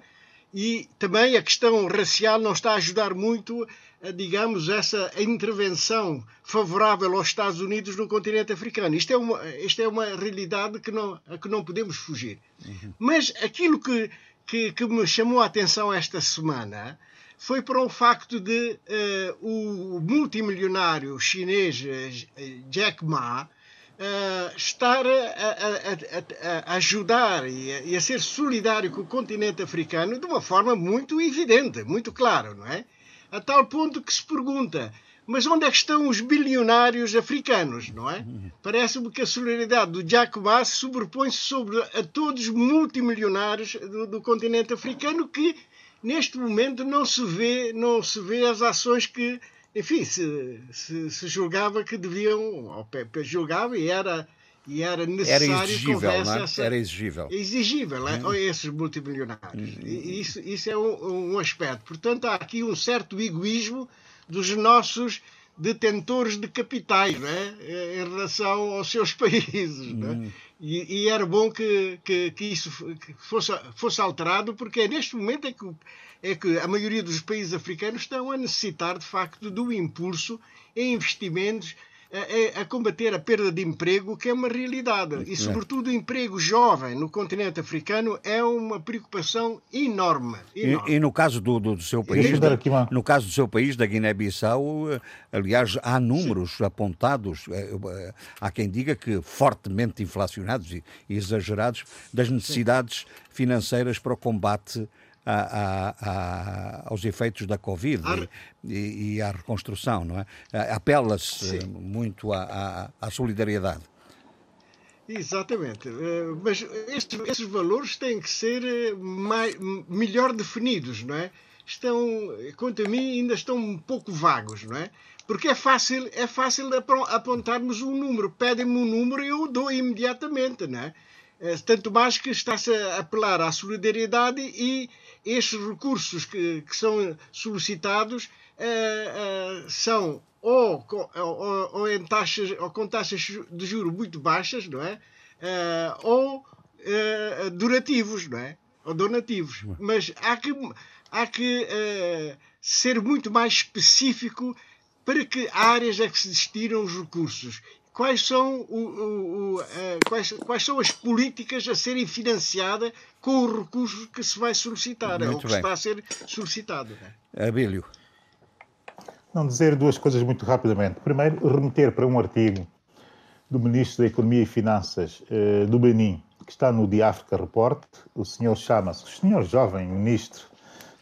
E também a questão racial não está a ajudar muito, a, digamos, essa intervenção favorável aos Estados Unidos no continente africano. Isto é uma, isto é uma realidade que não, a que não podemos fugir. Uhum. Mas aquilo que, que, que me chamou a atenção esta semana foi para o facto de uh, o multimilionário chinês eh, Jack Ma uh, estar a, a, a, ajudar e a, e a, ser solidário com o continente africano de uma forma muito evidente, muito clara, não é? A tal ponto que se pergunta, mas onde é que estão os bilionários africanos, não é? Parece-me que a solidariedade do Jack Ma sobrepõe-se sobre a todos os multimilionários do, do continente africano que neste momento não se vê, não se vê as ações que, enfim, se, se, se julgava que deviam, ou julgava e era e era necessário era exigível, que houvesse é? essa, era exigível, exigível hum. esses multimilionários. Hum. Isso, isso é um, um, aspecto. Portanto, há aqui um certo egoísmo dos nossos detentores de capitais é? em relação aos seus países. É? Hum. E, e, era bom que, que, que isso fosse, fosse alterado, porque é neste momento é que, é que a maioria dos países africanos estão a necessitar, de facto, do impulso em investimentos a, a, combater a perda de emprego, que é uma realidade. E, sobretudo, o emprego jovem no continente africano é uma preocupação enorme. enorme. E, e, no caso do, do, do seu país, da, no caso do seu país, da Guiné-Bissau, eh, aliás, há números Sim. apontados, eh, eh, há quem diga que fortemente inflacionados e exagerados, das necessidades Sim. financeiras para o combate a, a, aos efeitos da Covid e, e, à reconstrução, não é? Apela-se muito à, à, solidariedade. Exatamente, eh, mas estes, estes valores têm que ser eh, mais, melhor definidos, não é? Estão, quanto a mim, ainda estão um pouco vagos, não é? Porque é fácil, é fácil apontarmos um número. Pedem-me um número e eu dou imediatamente, não é? Eh, tanto mais que está-se a apelar à solidariedade e estes recursos que, que são solicitados uh, uh, são ou, ou, ou, em taxas, ou com taxas de juros muito baixas, não é? Uh, ou durativos, não é? Ou donativos. Mas há que, há que ser muito mais específico para que áreas é que se destinam os recursos quais são, o, o, o, quais, quais, são as políticas a serem financiadas com o recurso que se vai solicitar, Muito ou que bem. está a ser solicitado. Abílio. Não dizer duas coisas muito rapidamente. Primeiro, remeter para um artigo do Ministro da Economia e Finanças uh, do Benin, que está no The Africa Report. O senhor chama-se, o senhor jovem ministro,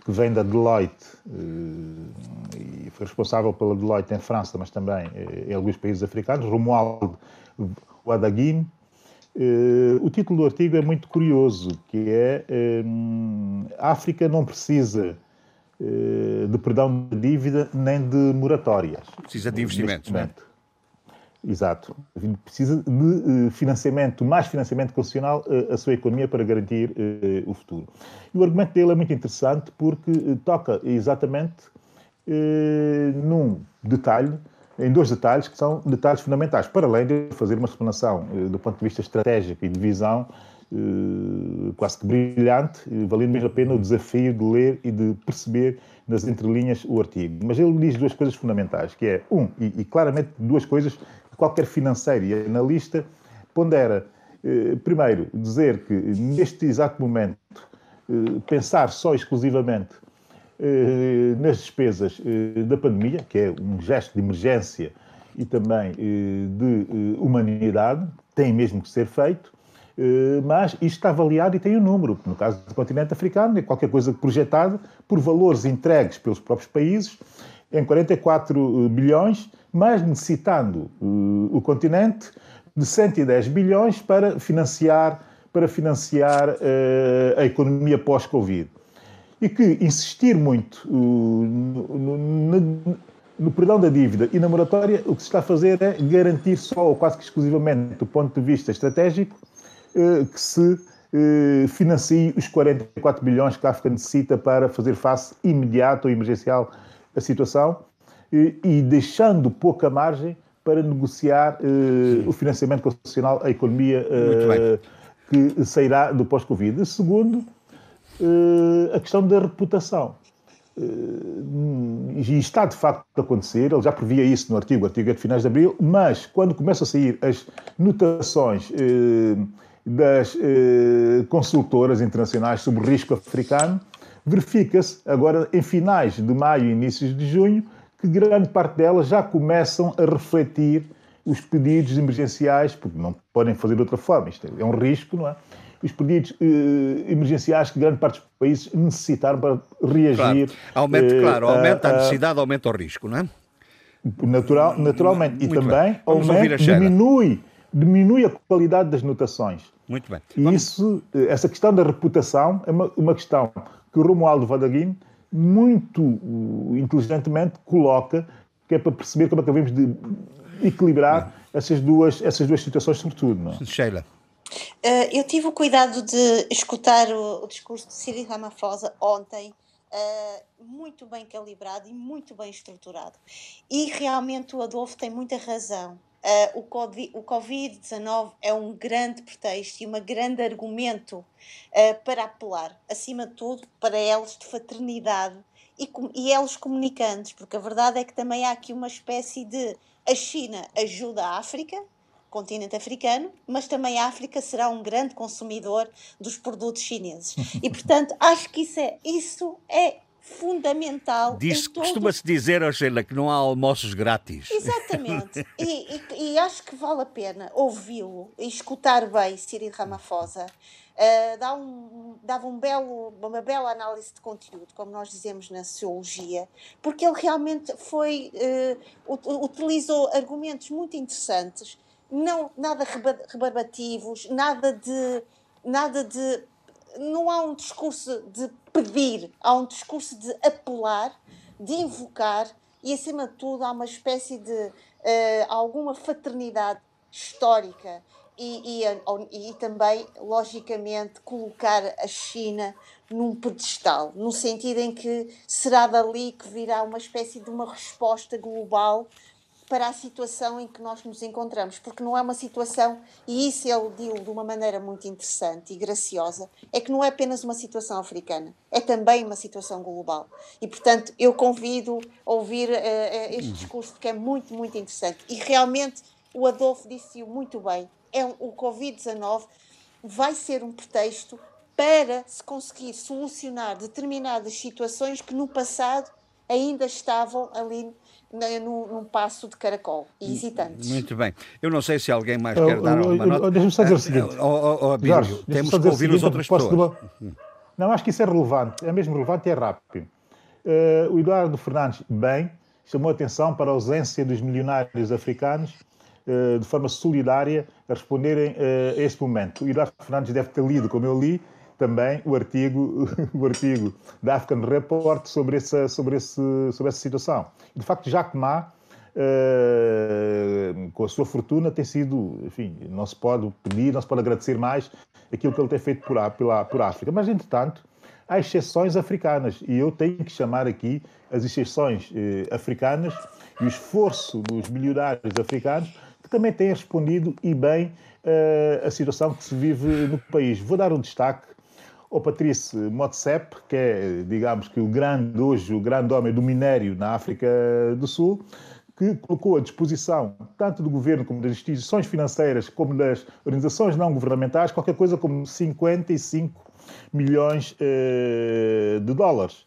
que vem da Deloitte uh, e foi responsável pela Deloitte em França, mas também uh, em alguns países africanos, Romualdo Wadaguin. o título do artigo é muito curioso, que é a África não precisa de perdão de dívida nem de moratórias. Precisa de investimentos, não é? Exato. Precisa de eh, financiamento, mais financiamento constitucional à eh, sua economia para garantir eh, o futuro. E o argumento dele é muito interessante porque toca exatamente num detalhe, em dois detalhes que são detalhes fundamentais, para além de fazer uma explanação do ponto de vista estratégico e de visão quase que brilhante, valendo mesmo a pena o desafio de ler e de perceber nas entrelinhas o artigo. Mas ele diz duas coisas fundamentais, que é, um, e, e claramente duas coisas qualquer financeiro e analista pondera, eh, primeiro, dizer que neste exato momento eh, pensar só exclusivamente eh, nas despesas da pandemia, que é um gesto de emergência e também de humanidade, tem mesmo que ser feito, mas isto está avaliado e tem um número. No caso do continente africano, é qualquer coisa projetada por valores entregues pelos próprios países em 44 bilhões mas necessitando uh, o continente de 110 bilhões para financiar, para financiar uh, a economia pós-Covid. E que insistir muito uh, no, no, no, perdão da dívida e na moratória, o que se está a fazer é garantir só, ou quase que exclusivamente do ponto de vista estratégico, que se financie os 44 bilhões que a África necessita para fazer face imediata ou emergencial à situação e deixando pouca margem para negociar uh, o financiamento constitucional à economia uh, que sairá do pós-Covid. Segundo, a questão da reputação. e está de facto a acontecer, ele já previa isso no artigo, o artigo é de finais de abril, mas quando começam a sair as notações das consultoras internacionais sobre o risco africano, verifica-se agora em finais de maio e inícios de junho que grande parte delas já começam a refletir os pedidos emergenciais, porque não podem fazer de outra forma, isto é um risco, não é? Os pedidos eh, emergenciais que grande parte dos países necessitaram para reagir. Claro, aumenta, eh, claro, aumenta a, a necessidade, aumenta o risco, não é? Natural, naturalmente. Muito e também aumenta, diminui, diminui a qualidade das notações. Muito bem. E isso, eh, essa questão da reputação é uma, uma questão que o Romualdo Vadaguin muito uh, inteligentemente coloca, que é para perceber como é que devemos de equilibrar essas duas, essas duas situações, sobretudo. Não é? Sheila. Uh, eu tive o cuidado de escutar o, o discurso de Cyril Ramaphosa ontem, uh, muito bem calibrado e muito bem estruturado. E realmente o Adolfo tem muita razão. Uh, o Covid-19 é um grande pretexto e um grande argumento uh, para apelar, acima de tudo, para elos de fraternidade e, e comunicantes, porque a verdade é que também há aqui uma espécie de a China ajuda a África, continente africano, mas também a África será um grande consumidor dos produtos chineses. E, portanto, acho que isso é, isso é fundamental. Diz, todo... Costuma-se dizer, Angela, que não há almoços grátis. Exatamente. e, e, e, acho que vale a pena ouvi-lo e escutar bem Cyril Ramaphosa. Uh, dá um, dava um belo, uma bela análise de conteúdo, como nós dizemos na sociologia, porque ele realmente foi uh, utilizou argumentos muito interessantes, não nada rebarbativos, nada de nada de não há um discurso de pedir, há um discurso de apelar, de invocar e, acima de tudo, há uma espécie de uh, alguma fraternidade histórica e, e, e, também, logicamente, colocar a China num pedestal, no sentido em que será dali que virá uma espécie de uma resposta global para a situação em que nós nos encontramos, porque não é uma situação, e isso ele diz de uma maneira muito interessante e graciosa, é que não é apenas uma situação africana, é também uma situação global. E, portanto, eu convido a ouvir uh, uh, este discurso, que é muito, muito interessante. E realmente, o Adolfo disse-o muito bem, é um, o Covid-19 vai ser um pretexto para se conseguir solucionar determinadas situações que no passado ainda estavam ali num, num passo de caracol e hesitantes. Muito bem. Eu não sei se alguém mais quer dar uma nota. Deixa-me só dizer o seguinte. Oh, oh, oh, Jorge, temos que ouvir as outras pessoas. Uma... Não, acho que isso é relevante. É mesmo relevante e é rápido. Uh, o Eduardo Fernandes, bem, chamou a atenção para a ausência dos milionários africanos uh, de forma solidária a responderem uh, a este momento. O Eduardo Fernandes deve ter lido, como eu li, também o artigo, o artigo da African Report sobre essa, sobre esse, sobre essa situação. De facto, Jacques Ma, uh, com a sua fortuna, tem sido, enfim, não se pode pedir, não se pode agradecer mais aquilo que ele tem feito por, pela, por África. Mas, entretanto, há exceções africanas e eu tenho que chamar aqui as exceções eh, africanas e o esforço dos milionários africanos que também têm respondido e bem uh, a situação que se vive no país. Vou dar um destaque o Patrice Motsep, que é, digamos que o grande, hoje, o grande homem do minério na África do Sul, que colocou à disposição, tanto do governo como das instituições financeiras, como das organizações não governamentais, qualquer coisa como 55 milhões eh, de dólares,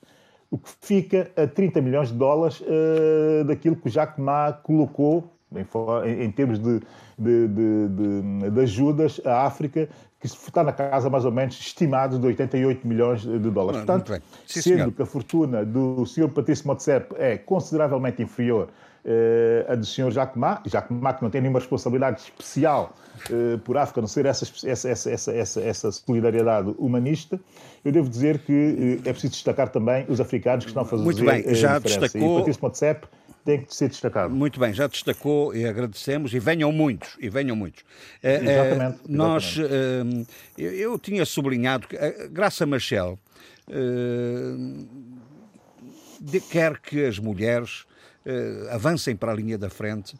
o que fica a 30 milhões de dólares eh, daquilo que o Jacques Ma colocou em, em termos de, de, de, de, ajudas à África, que está na casa mais ou menos estimado de 88 milhões de dólares. Ah, Portanto, Sim, sendo senhor. que a fortuna do Sr. Patrício Motsep é consideravelmente inferior uh, à do Sr. Jacques Ma, Jacques Ma que não tem nenhuma responsabilidade especial uh, por África, a não ser essa, essa, essa, essa, essa solidariedade humanista, eu devo dizer que uh, é preciso destacar também os africanos que estão a fazer Muito bem, já destacou... E Patrício Motsep tem que ser destacado. Muito bem, já destacou e agradecemos e venham muitos, e venham muitos. Eh, exatamente. Uh, nós, uh, eu, tinha sublinhado que a Graça Machel quer que as mulheres avancem para a linha da frente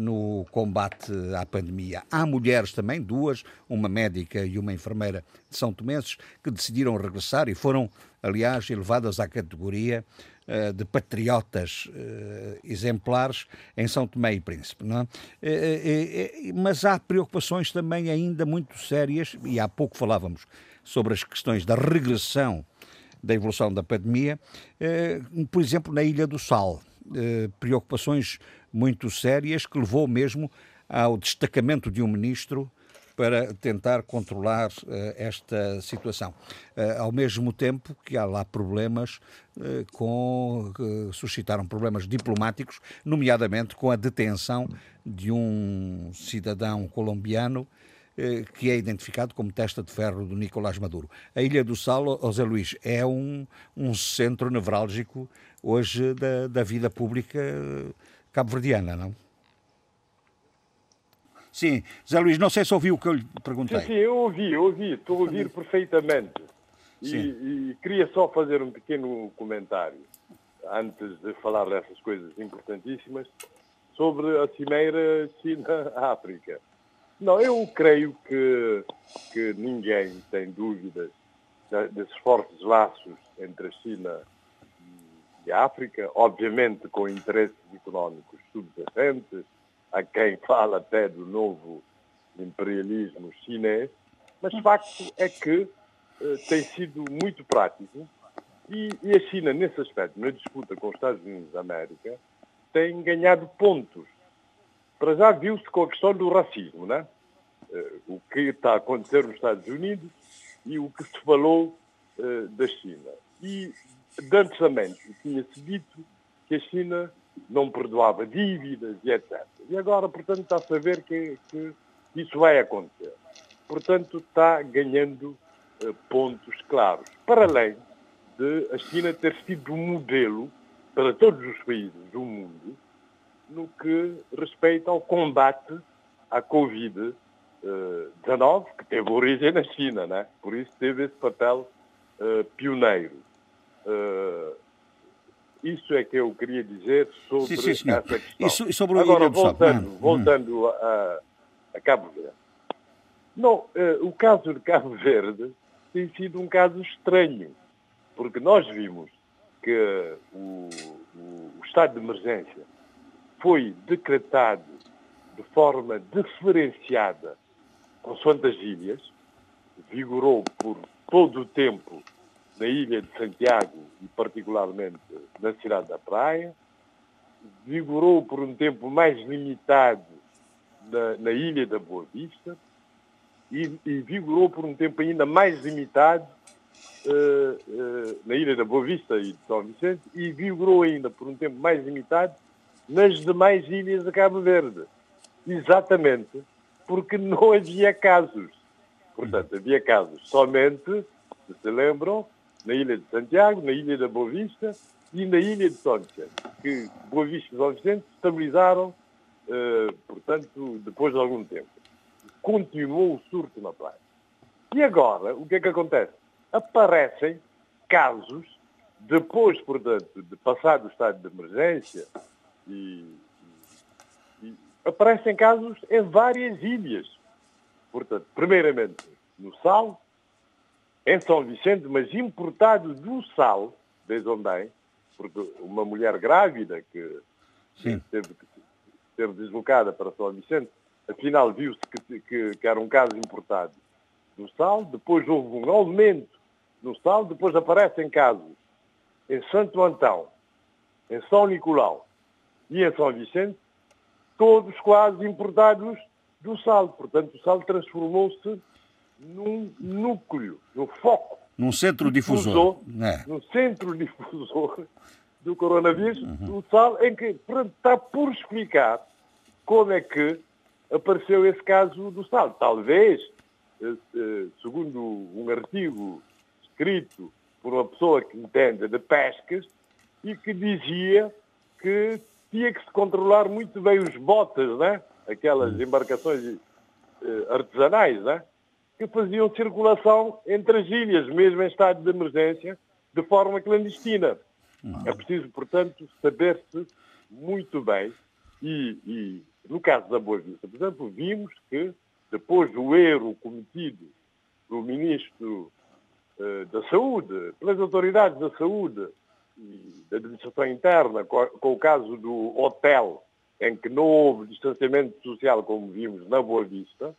no combate à pandemia. Há mulheres também, duas, uma médica e uma enfermeira de São Tomenses, que decidiram regressar e foram, aliás, elevadas à categoria eh, de patriotas eh, exemplares em São Tomé e Príncipe. É? mas há preocupações também ainda muito sérias, e há pouco falávamos sobre as questões da regressão da evolução da pandemia, eh, por exemplo, na Ilha do Sal. Preocupações muito sérias que levou mesmo ao destacamento de um ministro para tentar controlar uh, esta situação. Uh, ao mesmo tempo que há lá problemas uh, com que suscitaram problemas diplomáticos, nomeadamente com a detenção de um cidadão colombiano que é identificado como testa de ferro do Nicolás Maduro. A Ilha do Sal, José Luís, é um, um centro nevrálgico hoje da, da vida pública cabo-verdiana, não? Sim, Zé Luís, não sei se ouviu o que eu lhe perguntei. Sim, sim, eu ouvi, eu ouvi, estou a ouvir perfeitamente. E, e, queria só fazer um pequeno comentário, antes de falar dessas coisas importantíssimas, sobre a cimeira China-África. Não, eu creio que, que ninguém tem dúvidas desses fortes laços entre a China e a África, obviamente com interesses económicos subjacentes, a quem fala até do novo imperialismo chinês, mas facto é que uh, tem sido muito prático e, e, a China, nesse aspecto, na disputa com os Estados Unidos da América, tem ganhado pontos. Para já viu-se com a questão do racismo, né? Uh, o que está a acontecer nos Estados Unidos e o que se falou uh, da China. E, de antes tinha-se dito que a China não perdoava dívidas e etc. E agora, portanto, está-se a ver que, que, isso vai acontecer. Portanto, está ganhando uh, pontos claros. Para além de a China ter sido um modelo para todos os países do mundo no que respeita ao combate à Covid-19, que teve origem na China, né? por isso teve esse papel uh, pioneiro. Uh, isso é que eu queria dizer sobre sim, sim, essa questão. E sobre o Agora, voltando, hum. voltando a, a, Cabo Verde. Não, uh, o caso de Cabo Verde tem sido um caso estranho, porque nós vimos que o, o, o estado de emergência foi decretado de forma diferenciada consoante as ilhas, vigorou por todo o tempo na ilha de Santiago e particularmente na cidade da Praia, vigorou por um tempo mais limitado na, na ilha da Boa Vista e, e, vigorou por um tempo ainda mais limitado uh, uh, na ilha da Boa Vista e de São Vicente e vigorou ainda por um tempo mais limitado nas demais ilhas de Cabo Verde. Exatamente porque não havia casos. Portanto, havia casos somente, se se lembram, na ilha de Santiago, na ilha da Boa Vista e na ilha de São que Boa Vista e São Vicente estabilizaram, uh, portanto, depois de algum tempo. Continuou o surto na praia. E agora, o que é que acontece? Aparecem casos, depois, portanto, de passar do estado de emergência, e, e aparecem casos em várias ilhas. Portanto, primeiramente no Sal, em São Vicente, mas importado do Sal, desde onde porque uma mulher grávida que Sim. teve que ser deslocada para São Vicente, afinal viu-se que, que, que, era um caso importado do sal, depois houve um aumento no sal, depois aparecem casos em Santo Antão, em São Nicolau e em São Vicente, todos quase importados do sal. Portanto, o sal transformou-se num núcleo, no foco. Num centro difusor. difusor é. Num centro difusor do coronavírus, uhum. o sal, em que está por explicar como é que apareceu esse caso do sal. Talvez, eh, eh, segundo um artigo escrito por uma pessoa que entende de pescas e que dizia que tinha que se controlar muito bem os botes, né? aquelas embarcações eh, artesanais, né? Que faziam circulação entre as ilhas, mesmo em estado de emergência, de forma clandestina. É preciso, portanto, saber-se muito bem e, e, no caso da Boa Vista, por exemplo, vimos que depois do erro cometido pelo Ministro uh, da Saúde, pelas autoridades da saúde e da administração interna, com, com o caso do hotel, em que não houve distanciamento social, como vimos na Boa Vista,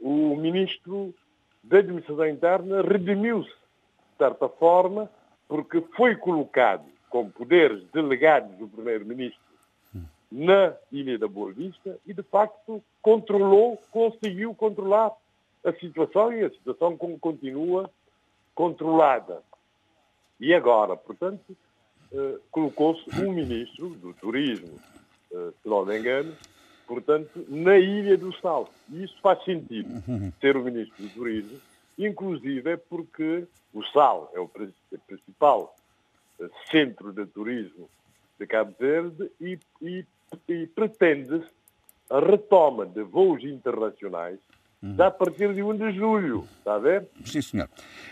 o Ministro da Administração Interna redimiu-se, de certa forma, porque foi colocado com poderes delegados do Primeiro-Ministro na Ilha da Boa Vista e, de facto, controlou, conseguiu controlar a situação e a situação continua controlada. E agora, portanto, eh, colocou-se um ministro do turismo, eh, se não me engano, portanto, na Ilha do Sal. E isso faz sentido, ser o ministro do turismo, inclusive é porque o Sal é o principal eh, centro de turismo de Cabo Verde e, e, e pretende-se a retoma de voos internacionais uhum. a partir de 1 de julho, está a ver? Sim, senhor.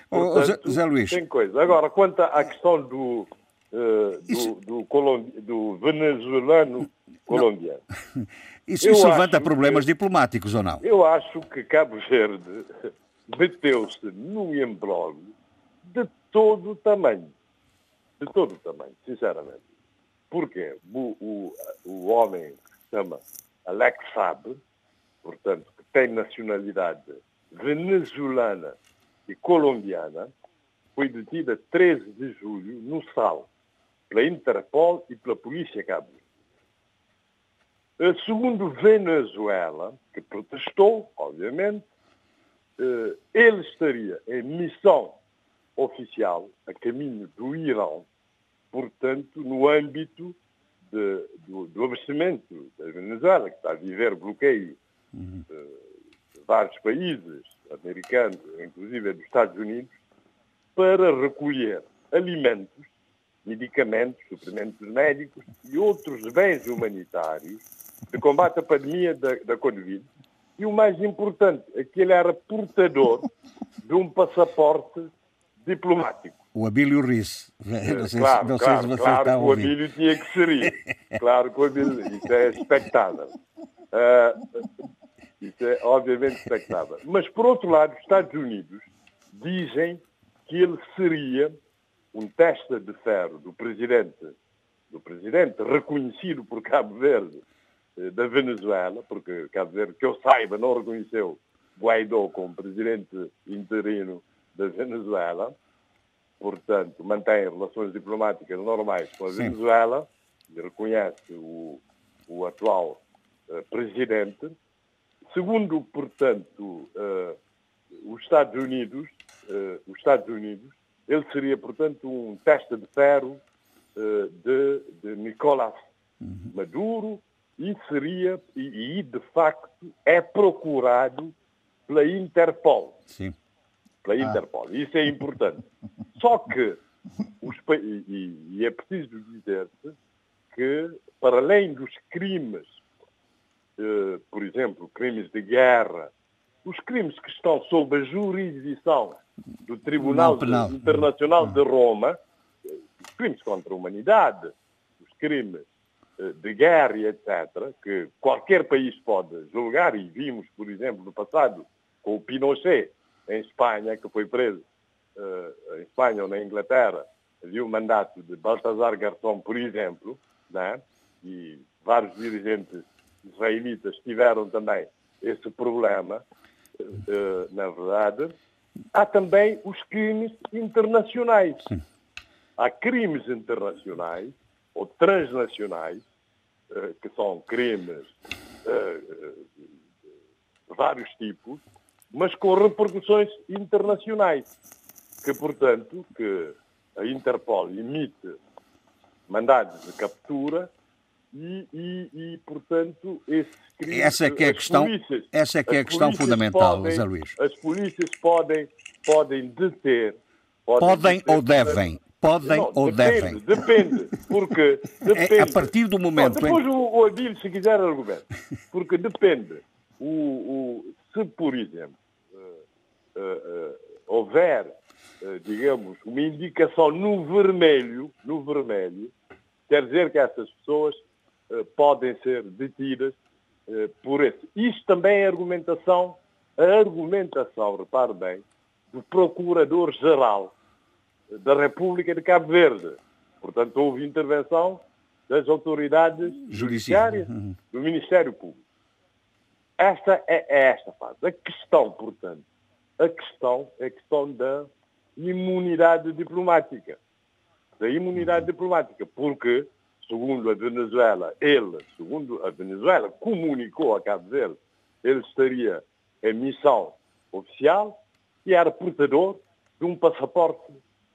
Portanto, Zé Luís. Tem coisa. Agora, quanto à questão do, uh, do, do, do, venezuelano colombiano. Isso, isso levanta problemas que, diplomáticos ou não? Eu acho que Cabo Verde meteu-se num embrólio de todo o tamanho. De todo o tamanho, sinceramente. Porquê? O, o, o homem que se chama Alex Saab, portanto, que tem nacionalidade venezuelana e colombiana, foi detida 13 de julho no SAL, pela Interpol e pela Polícia Cabo Segundo Venezuela, que protestou, obviamente, eh, ele estaria em missão oficial a caminho do Irão, portanto, no âmbito de, do, do, abastecimento da Venezuela, que está a viver bloqueio uhum. de vários países americanos, inclusive dos Estados Unidos, para recolher alimentos, medicamentos, suprimentos médicos e outros bens humanitários de combate à pandemia da, da Covid. E o mais importante é que ele era portador de um passaporte diplomático. O Abílio Riz. Não sei, claro, não claro, se claro que o Abílio tinha que ser Claro que o Abílio, isso é expectável. Uh, isso é obviamente expectável. Mas, por outro lado, os Estados Unidos dizem que ele seria um testa de ferro do presidente, do presidente reconhecido por Cabo Verde eh, da Venezuela, porque Cabo Verde, que eu saiba, não reconheceu Guaidó como presidente interino da Venezuela, portanto, mantém relações diplomáticas normais com a Sim. Venezuela, e reconhece o, o atual uh, presidente. Segundo, portanto, uh, os Estados Unidos, uh, os Estados Unidos, ele seria, portanto, um teste de ferro de, de Nicolás uhum. Maduro e seria, e, e, de facto é procurado pela Interpol. Sim. Pela ah. Interpol. Isso é importante. Só que, os, e, e é preciso dizer-se que, para além dos crimes, eh, por exemplo, crimes de guerra, os crimes que estão sob a jurisdição do Tribunal Internacional de Roma, os crimes contra a humanidade, os crimes eh, de guerra, etc., que qualquer país pode julgar, e vimos, por exemplo, no passado, com o Pinochet, em Espanha, que foi preso uh, em Espanha ou na Inglaterra, havia o mandato de Baltasar Garçom, por exemplo, né? e vários dirigentes israelitas tiveram também esse problema, na verdade. Há também os crimes internacionais. Há crimes internacionais ou transnacionais, uh, que são crimes de vários tipos, mas com repercussões internacionais, que, portanto, que a Interpol emite mandados de captura e, e, e, portanto, esses crimes... Essa é que é a questão, polícias, essa é que é a questão fundamental, podem, José Luís. As polícias podem, podem deter... Podem, podem deter, ou devem? Podem não, ou depende, devem? Depende, porque depende. É, a partir do momento... Não, depois em... o, o Adil, se quiser, argumento. Porque depende. O, o, se, por exemplo, uh, uh, uh, houver, digamos, uma indicação no vermelho, no vermelho, quer dizer que essas pessoas podem ser detidas por esse. Isto também é argumentação, a argumentação, repare bem, do Procurador-Geral da República de Cabo Verde. Portanto, houve intervenção das autoridades judiciárias, uhum. do Ministério Público. Esta é, é esta fase. A questão, portanto, a questão é a questão da imunidade diplomática. Da imunidade diplomática, porque, segundo a Venezuela, ele, segundo a Venezuela, comunicou a Cabo Verde, ele estaria em missão oficial e era portador de um passaporte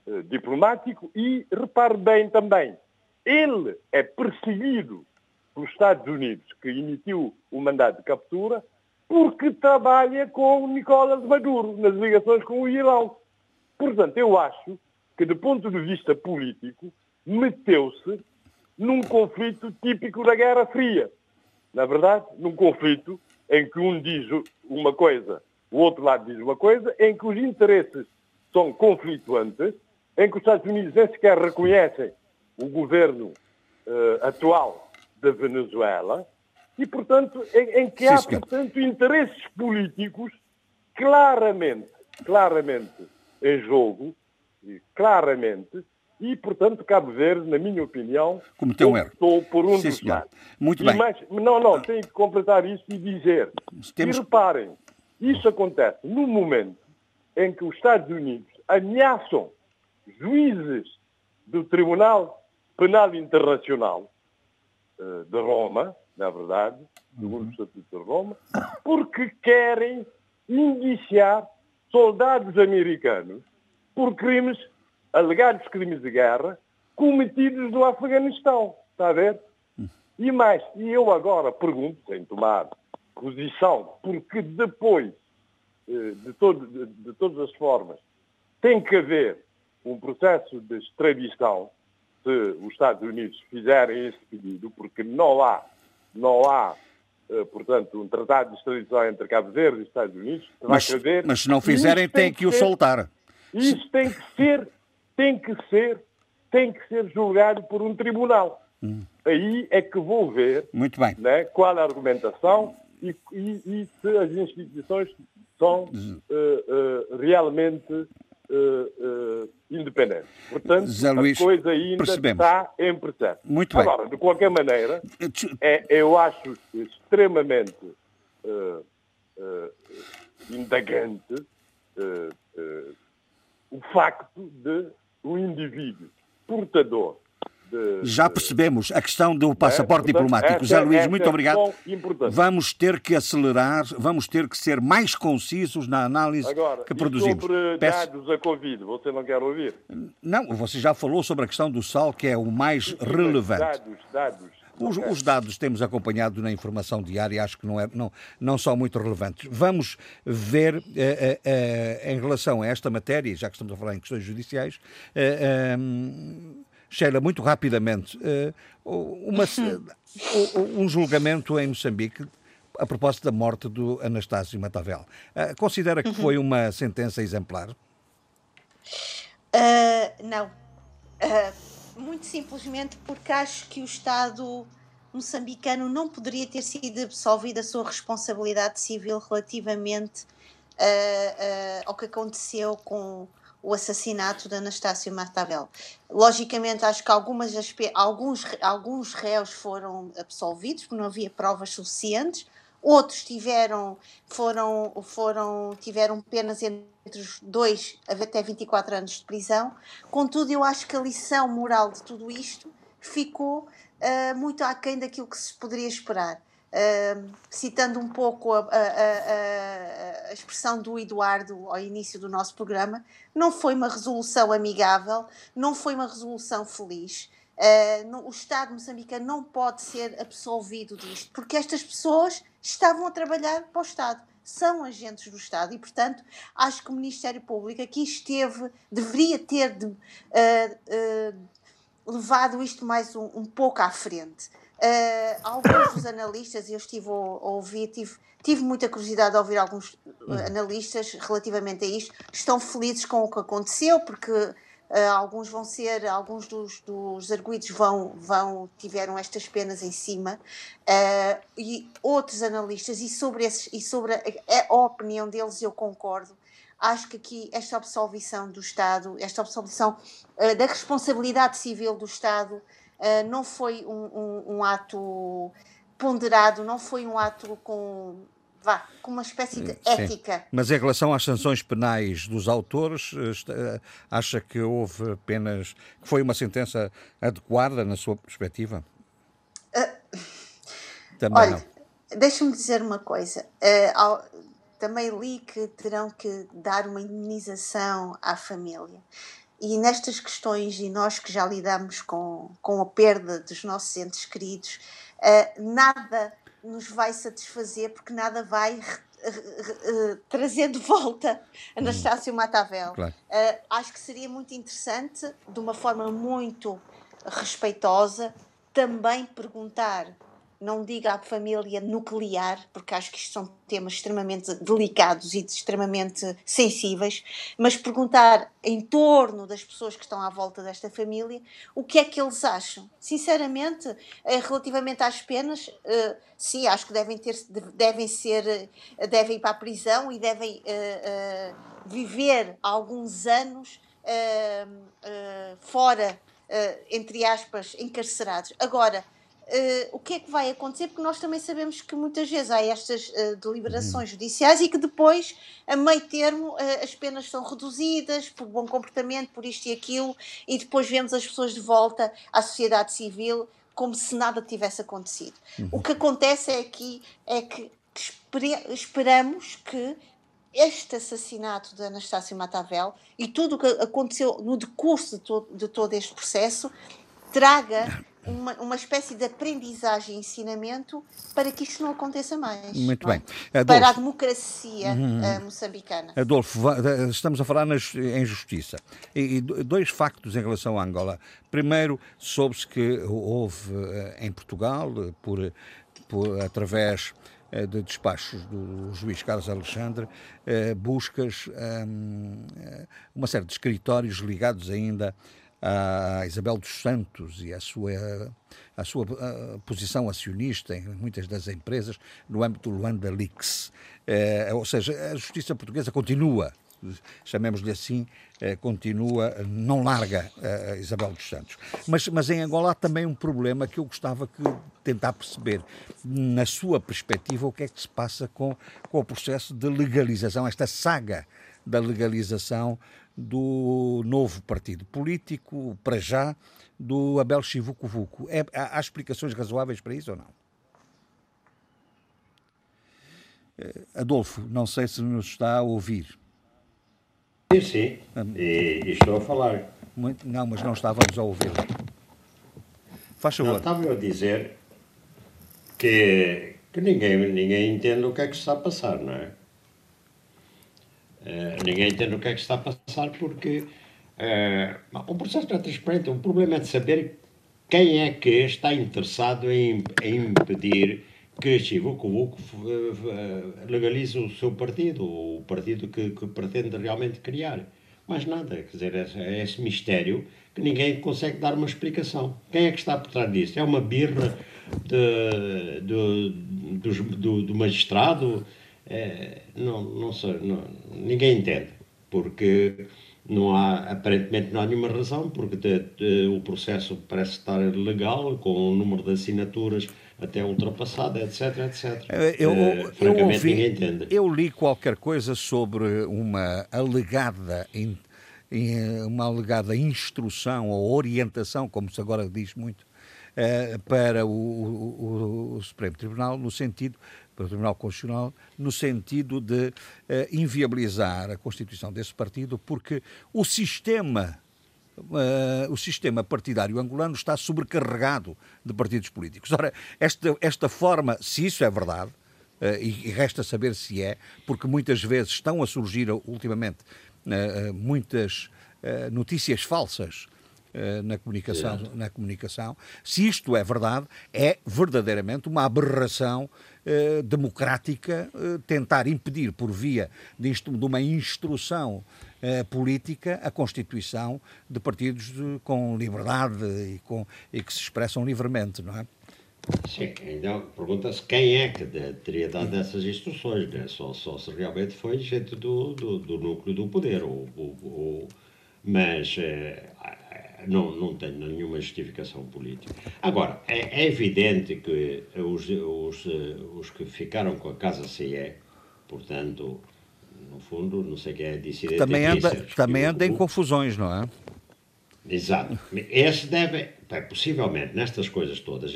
eh, diplomático e, repare bem também, ele é perseguido pelos Estados Unidos, que emitiu o mandato de captura, porque trabalha com o Maduro nas ligações com o Irão. Portanto, eu acho que, do ponto de vista político, meteu-se num conflito típico da Guerra Fria. Na verdade, num conflito em que um diz uma coisa, o outro lado diz uma coisa, em que os interesses são conflituantes, em que os Estados Unidos nem sequer reconhecem o governo uh, atual da Venezuela e, portanto, em, em que há, portanto, interesses políticos claramente, claramente em jogo, claramente, e, portanto, Cabo Verde, na minha opinião, cometeu um erro. Estou por um Sim, dos lados. Muito e bem. Mais, não, não, tenho que completar isso e dizer. Temos... E reparem, isso acontece no momento em que os Estados Unidos ameaçam juízes do Tribunal Penal Internacional eh, de Roma, na verdade, segundo uhum. o Estatuto de Roma, porque querem indiciar soldados americanos por crimes, alegados crimes de guerra, cometidos no Afeganistão. Está a ver? E mais, e eu agora pergunto, sem tomar posição, porque depois, eh, de, todo, de, de todas as formas, tem que haver um processo de extradição se os Estados Unidos fizerem esse pedido, porque não há, não há eh, portanto, um tratado de extradição entre Cabo Verde e Estados Unidos, mas, mas se não fizerem, tem que, que o soltar. Isso tem que ser, tem que ser, tem que ser julgado por um tribunal. Hum. Aí é que vou ver Muito bem. Né, qual a argumentação e, e, e se as instituições são uh, uh, realmente uh, uh, independente. Portanto, Luís, a coisa ainda percebemos. está em processo. Muito Agora, bem. de qualquer maneira, é, eu acho extremamente indagante o facto de um indivíduo portador de, Já percebemos a questão do passaporte é, portanto, diplomático. José Luís, muito é obrigado. importante. Vamos ter que acelerar, vamos ter que ser mais concisos na análise Agora, que produzimos. sobre Peço- dados a Covid, você não quer ouvir? Não, você já falou sobre a questão do sal, que é o mais relevante. Dados, dados. Os, os dados temos acompanhado na informação diária, acho que não, é, não, não são muito relevantes. Vamos ver, eh, eh, eh, em relação a esta matéria, já que estamos a falar em questões judiciais, eh, eh, Sheila, muito rapidamente, uma, o- um julgamento em Moçambique a propósito da morte do Anastácio Matavel. Considera que foi uma sentença exemplar? Ah, não. Ah, muito simplesmente porque acho que o Estado moçambicano não poderia ter sido absolvido da sua responsabilidade civil relativamente ah, ah, ao que aconteceu com o assassinato de Anastácio Matavel. Logicamente, acho que algumas, alguns, alguns réus foram absolvidos porque não havia provas suficientes, outros tiveram, foram, foram, tiveram penas entre os dois até 24 anos de prisão. Contudo, eu acho que a lição moral de tudo isto ficou ah, muito aquém daquilo que se poderia esperar. Ah, citando um pouco a- a- a- a expressão do Eduardo ao início do nosso programa, não foi uma resolução amigável, não foi uma resolução feliz. Não- o Estado moçambicano não pode ser absolvido disto, porque estas pessoas estavam a trabalhar para o Estado, são agentes do Estado e, portanto, acho que o Ministério Público aqui esteve, deveria ter de, ah, ah, levado isto mais um, um pouco à frente. Ah, alguns dos analistas, eu estive a, ouvir, tive, tive muita curiosidade de ouvir alguns ah, analistas relativamente a isto, estão felizes com o que aconteceu, porque ah, alguns vão ser, alguns dos, dos arguídos vão, vão, tiveram estas penas em cima, ah, e outros analistas, e sobre, esses, e sobre a, a opinião deles eu concordo, acho que aqui esta absolvição do Estado, esta absolvição eh, da responsabilidade civil do Estado não foi um, um- um ato ponderado, não foi um ato com, vá, com uma espécie de Sim. ética. Mas em relação às sanções penais dos autores, eh, acha que houve apenas. que foi uma sentença adequada na sua perspectiva? Também Olha, não. deixa-me dizer uma coisa. eh, ao- também li que terão que dar uma indemnização à família. E nestas questões, e nós que já lidamos com, com a perda dos nossos entes queridos, eh, nada nos vai satisfazer, porque nada vai eh, trazer de volta Anastácio Matavel. Claro. Uh, acho que seria muito interessante, de uma forma muito respeitosa, também perguntar, não diga à família nuclear, porque acho que isto são temas extremamente delicados e extremamente sensíveis, mas perguntar em torno das pessoas que estão à volta desta família o que é que eles acham. Sinceramente, eh, relativamente às penas, eh, sim, acho que devem ter, devem ser, eh, devem ir para a prisão e devem viver alguns anos fora, entre aspas, encarcerados. Agora, eh, o que é que vai acontecer? Porque nós também sabemos que muitas vezes há estas eh, deliberações judiciais e que depois, a meio termo, eh, as penas são reduzidas por bom comportamento, por isto e aquilo, e depois vemos as pessoas de volta à sociedade civil como se nada tivesse acontecido. O que acontece é aqui é que espere- esperamos que este assassinato de Anastácio Matavel e tudo o que aconteceu no decurso de, to- de todo este processo traga uma, uma espécie de aprendizagem e ensinamento para que isto não aconteça mais. Muito é? bem. Para a Adolfo, democracia eh, moçambicana. Adolfo, estamos a falar nas- em justiça. E, e do- dois factos em relação à Angola. Primeiro, soube-se que houve eh, em Portugal, eh, por, por- através de despachos do juiz Carlos Alexandre, buscas, hum, eh, uma série de escritórios ligados ainda a Isabel dos Santos e à sua, à sua ah, posição acionista em muitas das empresas no âmbito Luanda Leaks. Eh, ou seja, a justiça portuguesa continua, chamemos-lhe assim, eh, continua, não larga eh, Isabel dos Santos. Mas, mas em Angola há também um problema que eu gostava que tentar perceber, na sua perspectiva, o que é que se passa com, com o processo de legalização, esta saga da legalização do novo partido político, para já, do Abel Chivucovuco. É, há, há explicações razoáveis para isso ou não? Eh, Adolfo, não sei se nos está a ouvir. Sim, sim. E, e estou a falar. Muito, não, mas não estávamos a ouvir. Faz favor. Não, estava eu a dizer que, que ninguém, ninguém entende o que é que está a passar, não é? Uh, ninguém entende o que é que está a passar porque uh, o processo é transparente. O problema é de saber quem é que está interessado em, em impedir que Chivucovuco legalize o seu partido, o partido que, que, pretende realmente criar. Mais nada, quer dizer, é, é esse mistério que ninguém consegue dar uma explicação. Quem é que está por trás disso? É uma birra de, de, do, do, magistrado? É, não, não sei, não, ninguém entende, porque não há, aparentemente não há nenhuma razão, porque de, de, o processo parece estar legal, com o número de assinaturas até ultrapassada, etc, etc. Eu, uh, eu, ouvi, eu li qualquer coisa sobre uma alegada uma alegada instrução ou orientação, como se agora diz muito, uh, para o, o, o, Supremo Tribunal, no sentido, para o Tribunal Constitucional, no sentido de uh, inviabilizar a constituição desse partido, porque o sistema Uh, o sistema partidário angolano está sobrecarregado de partidos políticos. Ora, esta, esta forma, se isso é verdade, uh, e, e, resta saber se é, porque muitas vezes estão a surgir ultimamente uh, muitas notícias falsas na comunicação, na comunicação, se isto é verdade, é verdadeiramente uma aberração democrática tentar impedir por via de, de uma instrução eh, política a constituição de partidos de, com liberdade e, com, e que se expressam livremente, não é? Sim, pergunta-se quem é que de, teria dado essas instruções, né? só, só se realmente foi gente do, do, do núcleo do poder, ou, ou, ou mas eh, não, não tem nenhuma justificação política. Agora, é, é evidente que os, os, eh, os que ficaram com a Casa CE, portanto, no fundo, não sei quem é dissidente. Também anda, também anda em confusões, não é? Exato. Esse deve, possivelmente, nestas coisas todas,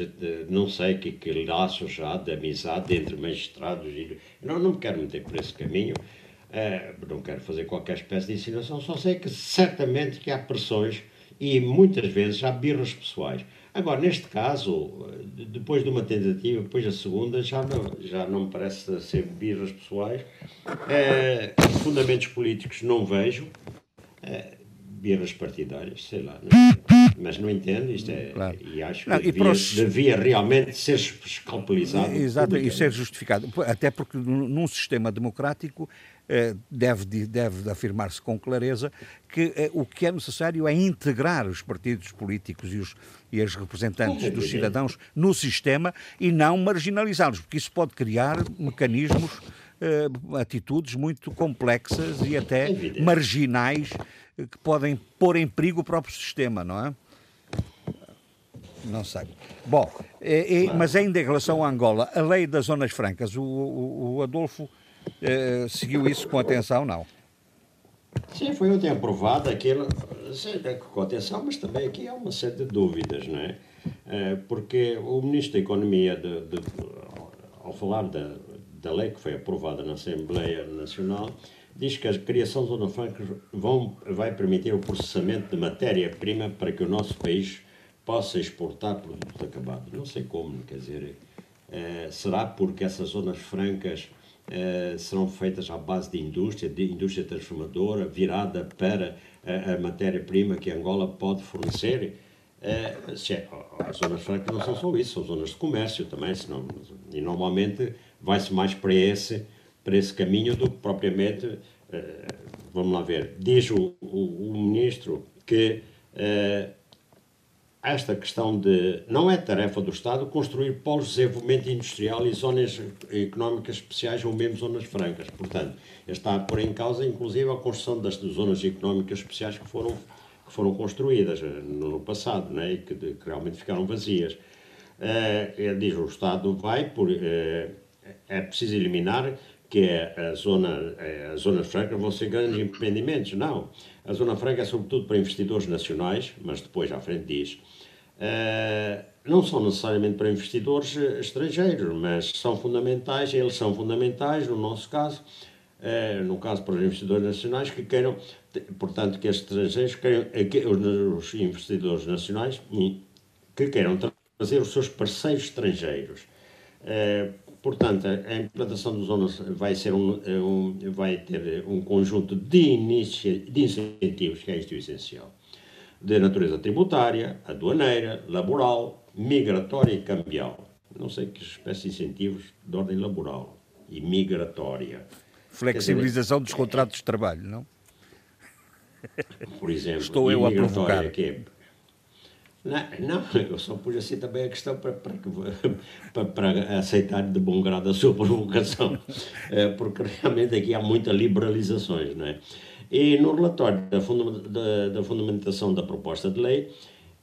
não sei que, que laços há de amizade entre magistrados e. Não, não me quero meter por esse caminho, uh, não quero fazer qualquer espécie de insinuação, só sei que certamente que há pressões e muitas vezes há birras pessoais. Agora, neste caso, depois de uma tentativa, depois da segunda, já não, já não me parece ser birras pessoais. É, fundamentos políticos não vejo. É, birras partidárias, sei lá. Não mas não entendo, isto é. Claro. E acho que não, devia, os... devia, realmente ser escalpelizado. Exato, e ser justificado. Até porque num sistema democrático eh, deve, deve afirmar-se com clareza que eh, o que é necessário é integrar os partidos políticos e, os, e as representantes dos cidadãos no sistema e não marginalizá-los, porque isso pode criar mecanismos, eh, atitudes muito complexas e até marginais que podem pôr em perigo o próprio sistema, não é? Não sei. Bom, é, é, mas ainda em relação a Angola, a lei das zonas francas, o, o, o Adolfo eh, seguiu isso com atenção, não? Sim, foi ontem aprovada aquilo, com atenção, mas também aqui há uma série de dúvidas, não é? Eh, porque o Ministro da Economia, de, de, ao falar da, da lei que foi aprovada na Assembleia Nacional, diz que a criação de zonas francas vão, vai permitir o processamento de matéria-prima para que o nosso país possa exportar produtos acabados. Não sei como, quer dizer, eh, será porque essas zonas francas eh, serão feitas à base de indústria, de indústria transformadora, virada para a, matéria-prima que Angola pode fornecer? Eh, é, as zonas francas não são só isso, são zonas de comércio também, senão, e normalmente vai-se mais para esse, para esse caminho do que propriamente, vamos lá ver, diz o, o, o ministro que esta questão de não é tarefa do Estado construir polos de desenvolvimento industrial e zonas económicas especiais ou mesmo zonas francas. Portanto, está a pôr em causa, inclusive, a construção das zonas económicas especiais que foram, que foram construídas eh, no passado né, e que, que realmente ficaram vazias. Uh, diz o Estado vai, por, uh, é preciso eliminar que é a zona, é, as zonas francas vão ser grandes empreendimentos. Não. A zona franca é sobretudo para investidores nacionais, mas depois à frente diz. Uh, não são necessariamente para investidores estrangeiros, mas são fundamentais, eles são fundamentais, no nosso caso, uh, no caso para os investidores nacionais que queiram, portanto, que estrangeiros queiram, que, os investidores nacionais que queiram trazer os seus parceiros estrangeiros. Uh, Portanto, a implantação dos zonas vai, ser um, um, vai ter um conjunto de, inicia, de incentivos, que é isto o essencial, de natureza tributária, aduaneira, laboral, migratória e cambial. Não sei que espécie de incentivos de ordem laboral e migratória. Flexibilização dizer, dos contratos de trabalho, não? Por exemplo, Estou eu a provocar. Que é, não, eu só pus assim também a questão para, para, para, para aceitar de bom grado a sua provocação, é, porque realmente aqui há muitas liberalizações, não é? E no relatório da, da, da fundamentação da proposta de lei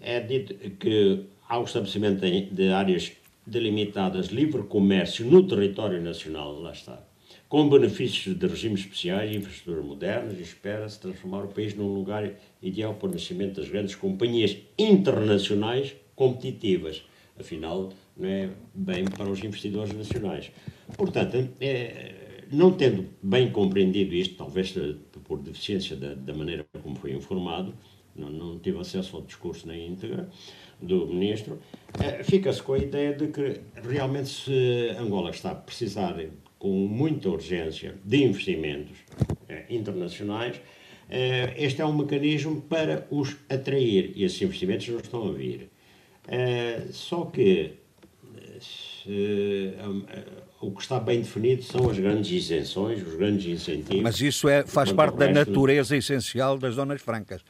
é dito que há o estabelecimento de áreas delimitadas livre comércio no território nacional, lá está, com benefícios de regimes especiais e infraestruturas modernas, espera-se transformar o país num lugar ideal para o nascimento das grandes companhias internacionais competitivas. Afinal, não é bem para os investidores nacionais. Portanto, é, não tendo bem compreendido isto, talvez por deficiência da, da maneira como foi informado, não, não, tive acesso ao discurso na íntegra do ministro, é, fica-se com a ideia de que realmente se Angola está a precisar com muita urgência de investimentos eh, internacionais, eh, este é um mecanismo para os atrair e esses investimentos não estão a vir. Eh, só que o que está bem definido são as grandes isenções, os grandes incentivos. Mas isso é, faz parte da natureza essencial das zonas francas.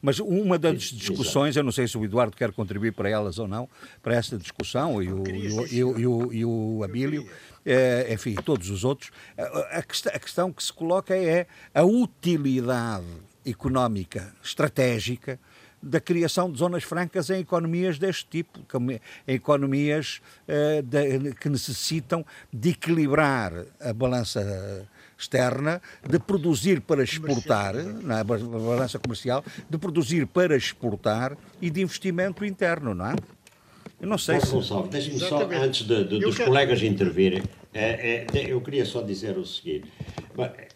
mas uma das discussões, eu não sei se o Eduardo quer contribuir para elas ou não, para esta discussão, e o, e o, e o, e o, e o Abílio, é, enfim, todos os outros, a, questão, a questão que se coloca é a utilidade económica estratégica da criação de zonas francas em economias deste tipo, em economias uh, de, que necessitam de equilibrar a balança externa, de produzir para exportar, na é? balança comercial, de produzir para exportar e de investimento interno, não é? Eu não sei se... Gonçalves, deixe-me só, antes de, de, dos quero... colegas intervirem, é, é, eu queria só dizer o seguinte.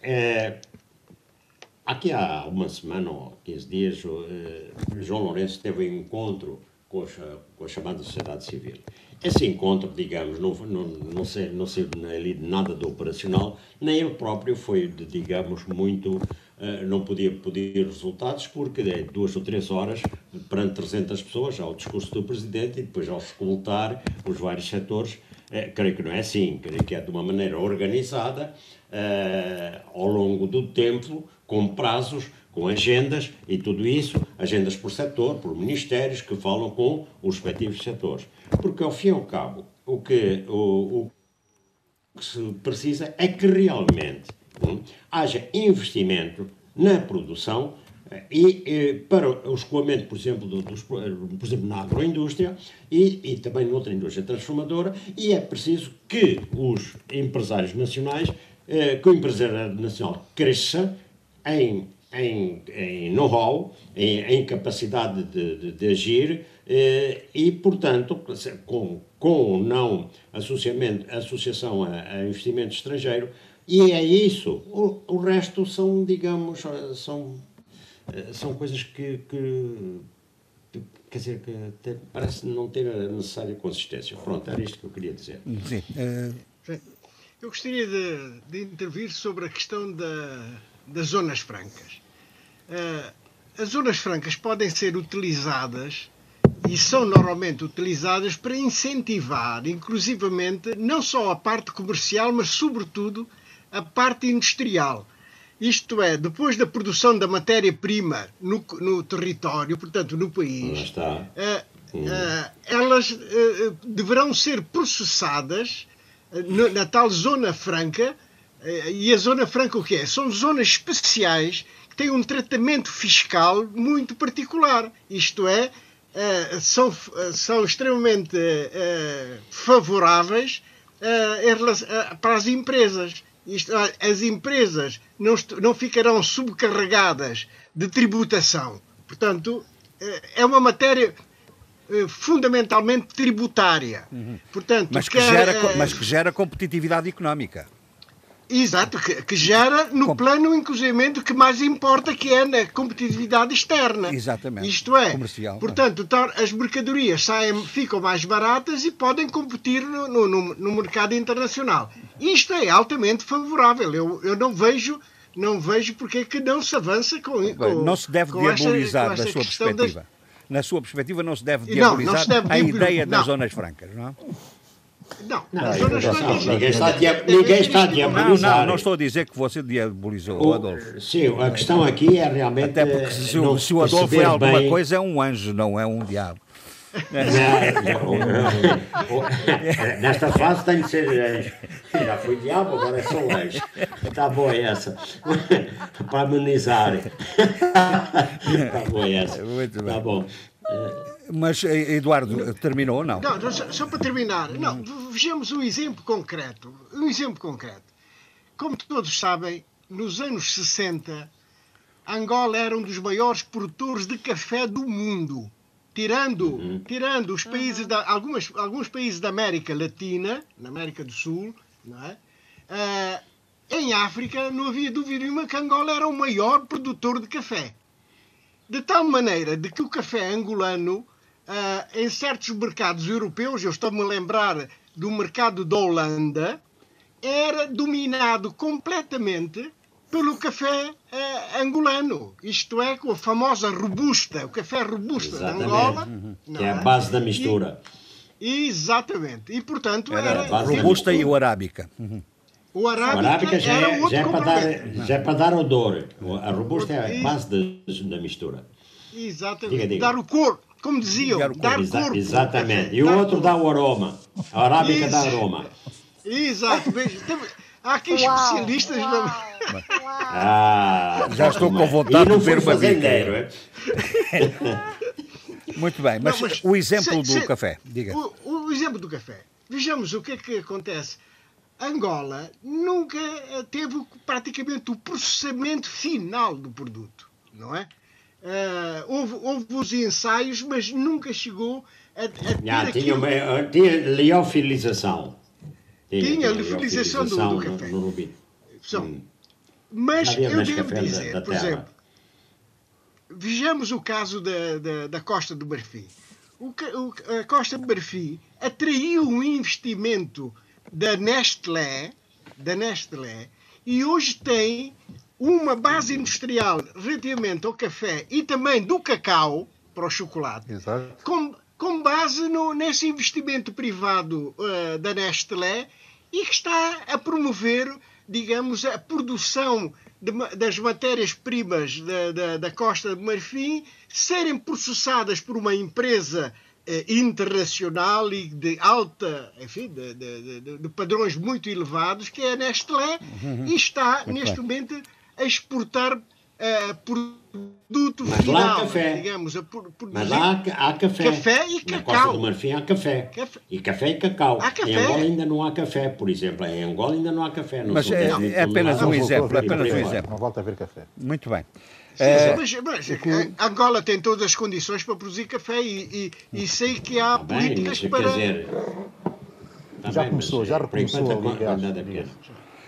É, aqui há uma semana ou 15 dias, eh, João Lourenço teve um encontro com a, com a chamada sociedade civil. Esse encontro, digamos, não, não, não, sei, não ali nada do operacional, nem ele próprio foi, digamos, muito eh, não podia pedir resultados porque é duas ou três horas perante 300 pessoas ao discurso do Presidente e depois ao escutar os vários setores. É, creio que não é assim, creio que é de uma maneira organizada, ao longo do tempo, com prazos, com agendas e tudo isso, agendas por setor, por ministérios que falam com os respectivos setores. Porque, ao fim e ao cabo, o que, o, o que se precisa é que realmente haja investimento na produção eh, e, e, para o escoamento, por exemplo, dos, por exemplo, na agroindústria e, e também noutra indústria transformadora, e é preciso que os empresários nacionais, eh, que o empresário nacional cresça em, em, em know-how, em, em, capacidade de, de, de agir eh, e, portanto, com, com ou não associamento, associação a, a investimento estrangeiro, e é isso. O, o resto são, digamos, são, são coisas que, que quer dizer, que parece não ter a necessária consistência. Pronto, era isto que eu queria dizer. Sim. Uh... Eu gostaria de, de, intervir sobre a questão da, das zonas francas. Uh, as zonas francas podem ser utilizadas e são normalmente utilizadas para incentivar, inclusivamente, não só a parte comercial, mas sobretudo a parte industrial. Isto é, depois da produção da matéria-prima no, no, território, portanto no país, uh, uh, elas deverão ser processadas na tal zona franca. E a zona franca o que é? São zonas especiais que têm um tratamento fiscal muito particular. Isto é, são, são extremamente favoráveis para as empresas Isto, as empresas não, não ficarão subcarregadas de tributação. Portanto, eh, é uma matéria eh, fundamentalmente tributária. Uhum. Portanto, mas, que quer, gera, mas que gera competitividade económica. Exato, que, que gera no Com... plano, inclusive, que mais importa, que é na competitividade externa. Exatamente. Isto é, comercial. Portanto, as mercadorias saem, ficam mais baratas e podem competir no, no, no mercado internacional. Isto é altamente favorável. Eu, eu não vejo não vejo porque é que não se avança com, com Não se deve diabolizar esta, da sua perspectiva. Das... Na sua perspectiva, não se deve diabolizar não, não se deve a ideia das zonas francas, não é? Não, não, não, não, ninguém está, dia, ninguém está a diabolizar. Não, não, não estou a dizer que você diabolizou o, Adolfo. Sim, a questão aqui é realmente. Até porque se, o, se o Adolfo é alguma bem... coisa, é um anjo, não é um diabo. nesta fase tem de ser anjo. Já fui diabo, agora é só anjo. Está boa essa. Para amenizar. Está boa essa. Muito bem. Está bom. Mas, eh, Eduardo, terminou ou não? Não, só, só para terminar. Não, vejamos um exemplo concreto. Um exemplo concreto. Como todos sabem, nos anos 60, Angola era um dos maiores produtores de café do mundo. Tirando, uhum. tirando os países da, algumas, alguns países da América Latina, na América do Sul, não é? Uh, em África não havia dúvida nenhuma que Angola era o maior produtor de café. De tal maneira de que o café angolano uh, em certos mercados europeus, eu estou-me a lembrar do mercado da Holanda, era dominado completamente pelo café uh, angolano, isto é, com a famosa robusta, o café robusta Exatamente. de Angola. Uhum. Que é a base da mistura. E, exatamente. E, portanto, era... era robusta e o arábica. Uhum. O arábica, o arábica já, é, já, é para dar, já é para dar odor. A robusta é a base da, da mistura. Exatamente. Diga, diga. Dar o cor, como diziam, dar Exa corpo. Exatamente. E o outro dá o aroma. A arábica dá aroma. Exato. Há aqui especialistas. Uau, Ah, já estou com vontade de ver uma bica. É? Muito bem, mas, não, mas o exemplo se, do se, café, diga. O, o, exemplo do café. Vejamos o que é que acontece. Angola nunca teve praticamente o processamento final do produto, não é? Uh, houve, houve os ensaios, mas nunca chegou a, a ter Já, tinha, uma, tinha liofilização. Tinha, tinha liofilização do, do, café. No, no hum. Mas eu devo dizer, da, da por terra. exemplo, vejamos o caso da, da, da Costa do Marfim. O, o, a Costa do Marfim atraiu um investimento da Nestlé, da Nestlé e hoje tem uma base industrial relativamente ao café e também do cacau para o chocolate, Exato. Com, com base no, nesse investimento privado uh, da Nestlé e que está a promover, digamos, a produção de, das matérias-primas da, da, da, Costa de Marfim serem processadas por uma empresa eh, internacional e de alta, enfim, de, de, de, padrões muito elevados, que é a Nestlé, uhum. e está, neste momento, a exportar uh, produto Mas final, lá há café. digamos. A Mas lá há, há, café. Café e cacau. Na Costa do Marfim há café. café. E café e cacau. Há café. Em Angola ainda não há café, por exemplo. Em Angola ainda não há café. Mas é, é, apenas um exemplo. É apenas um exemplo. Não volta a ver café. Muito bem. Sim, é... mas, mas Angola tem todas as condições para produzir café e, e, e sei que há tá políticas bem, para. Dizer, tá já bem, começou, já recomeçou.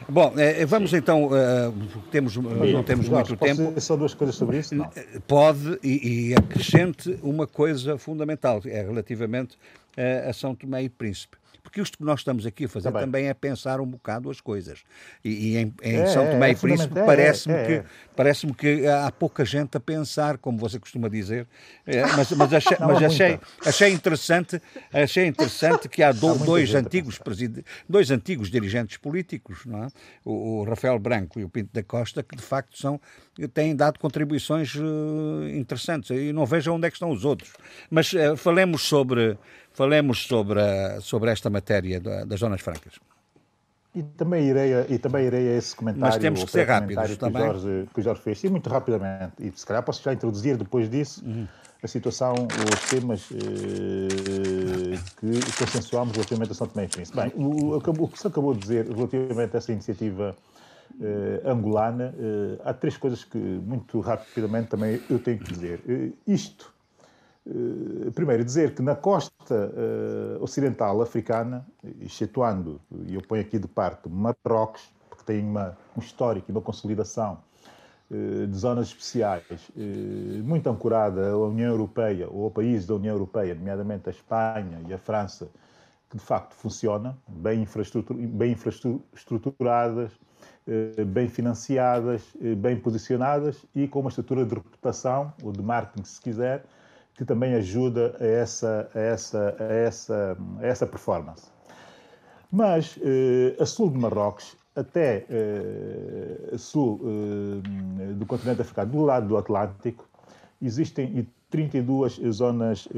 Bom, eh, vamos então, uh, temos, não temos Jorge, muito tempo. Dizer só duas coisas sobre isso? Não. Pode e, e acrescente uma coisa fundamental, é relativamente a São Tomé e Príncipe. Porque isto que nós estamos aqui a fazer também, também é pensar um bocado as coisas. E, e em, em é, São Tomé é, e Príncipe é, parece-me é, que, é. parece que há pouca gente a pensar, como você costuma dizer. mas, mas, achei, mas achei, achei, interessante, achei interessante que há, do, há dois, antigos dois antigos dirigentes políticos, não é? o, o Rafael Branco e o Pinto da Costa, que de facto são têm dado contribuições uh, interessantes e não vejo onde é que estão os outros. Mas uh, falemos sobre falemos sobre, a, sobre esta matéria das zonas francas. E também irei a, e também irei a esse comentário. Mas temos que ser rápidos também. Que o, Jorge, que o Jorge fez. Sim, muito rapidamente. E se calhar posso já introduzir depois disso uhum. a situação, os temas eh, que consensuámos relativamente a São Tomé e Príncipe. Bem, o, o, que se acabou de dizer relativamente a essa iniciativa eh, angolana, eh, há três coisas que, muito rapidamente, também eu tenho que dizer. Eh, isto, primeiro, dizer que na costa eh, ocidental africana, excetuando, e eu ponho aqui de parte, Marrocos, porque tem uma, um histórico e uma consolidação eh, de zonas especiais, muito ancorada à União Europeia ou a países da União Europeia, nomeadamente a Espanha e a França, que de facto funciona, bem, infraestrutur bem infraestruturadas, eh, bem financiadas, eh, bem posicionadas e com uma estrutura de reputação, ou de marketing, se quiser, que também ajuda a essa, a essa, a essa, a essa performance. Mas eh, a sul de Marrocos, até a sul do continente africano, do lado do Atlântico, existem 32 zonas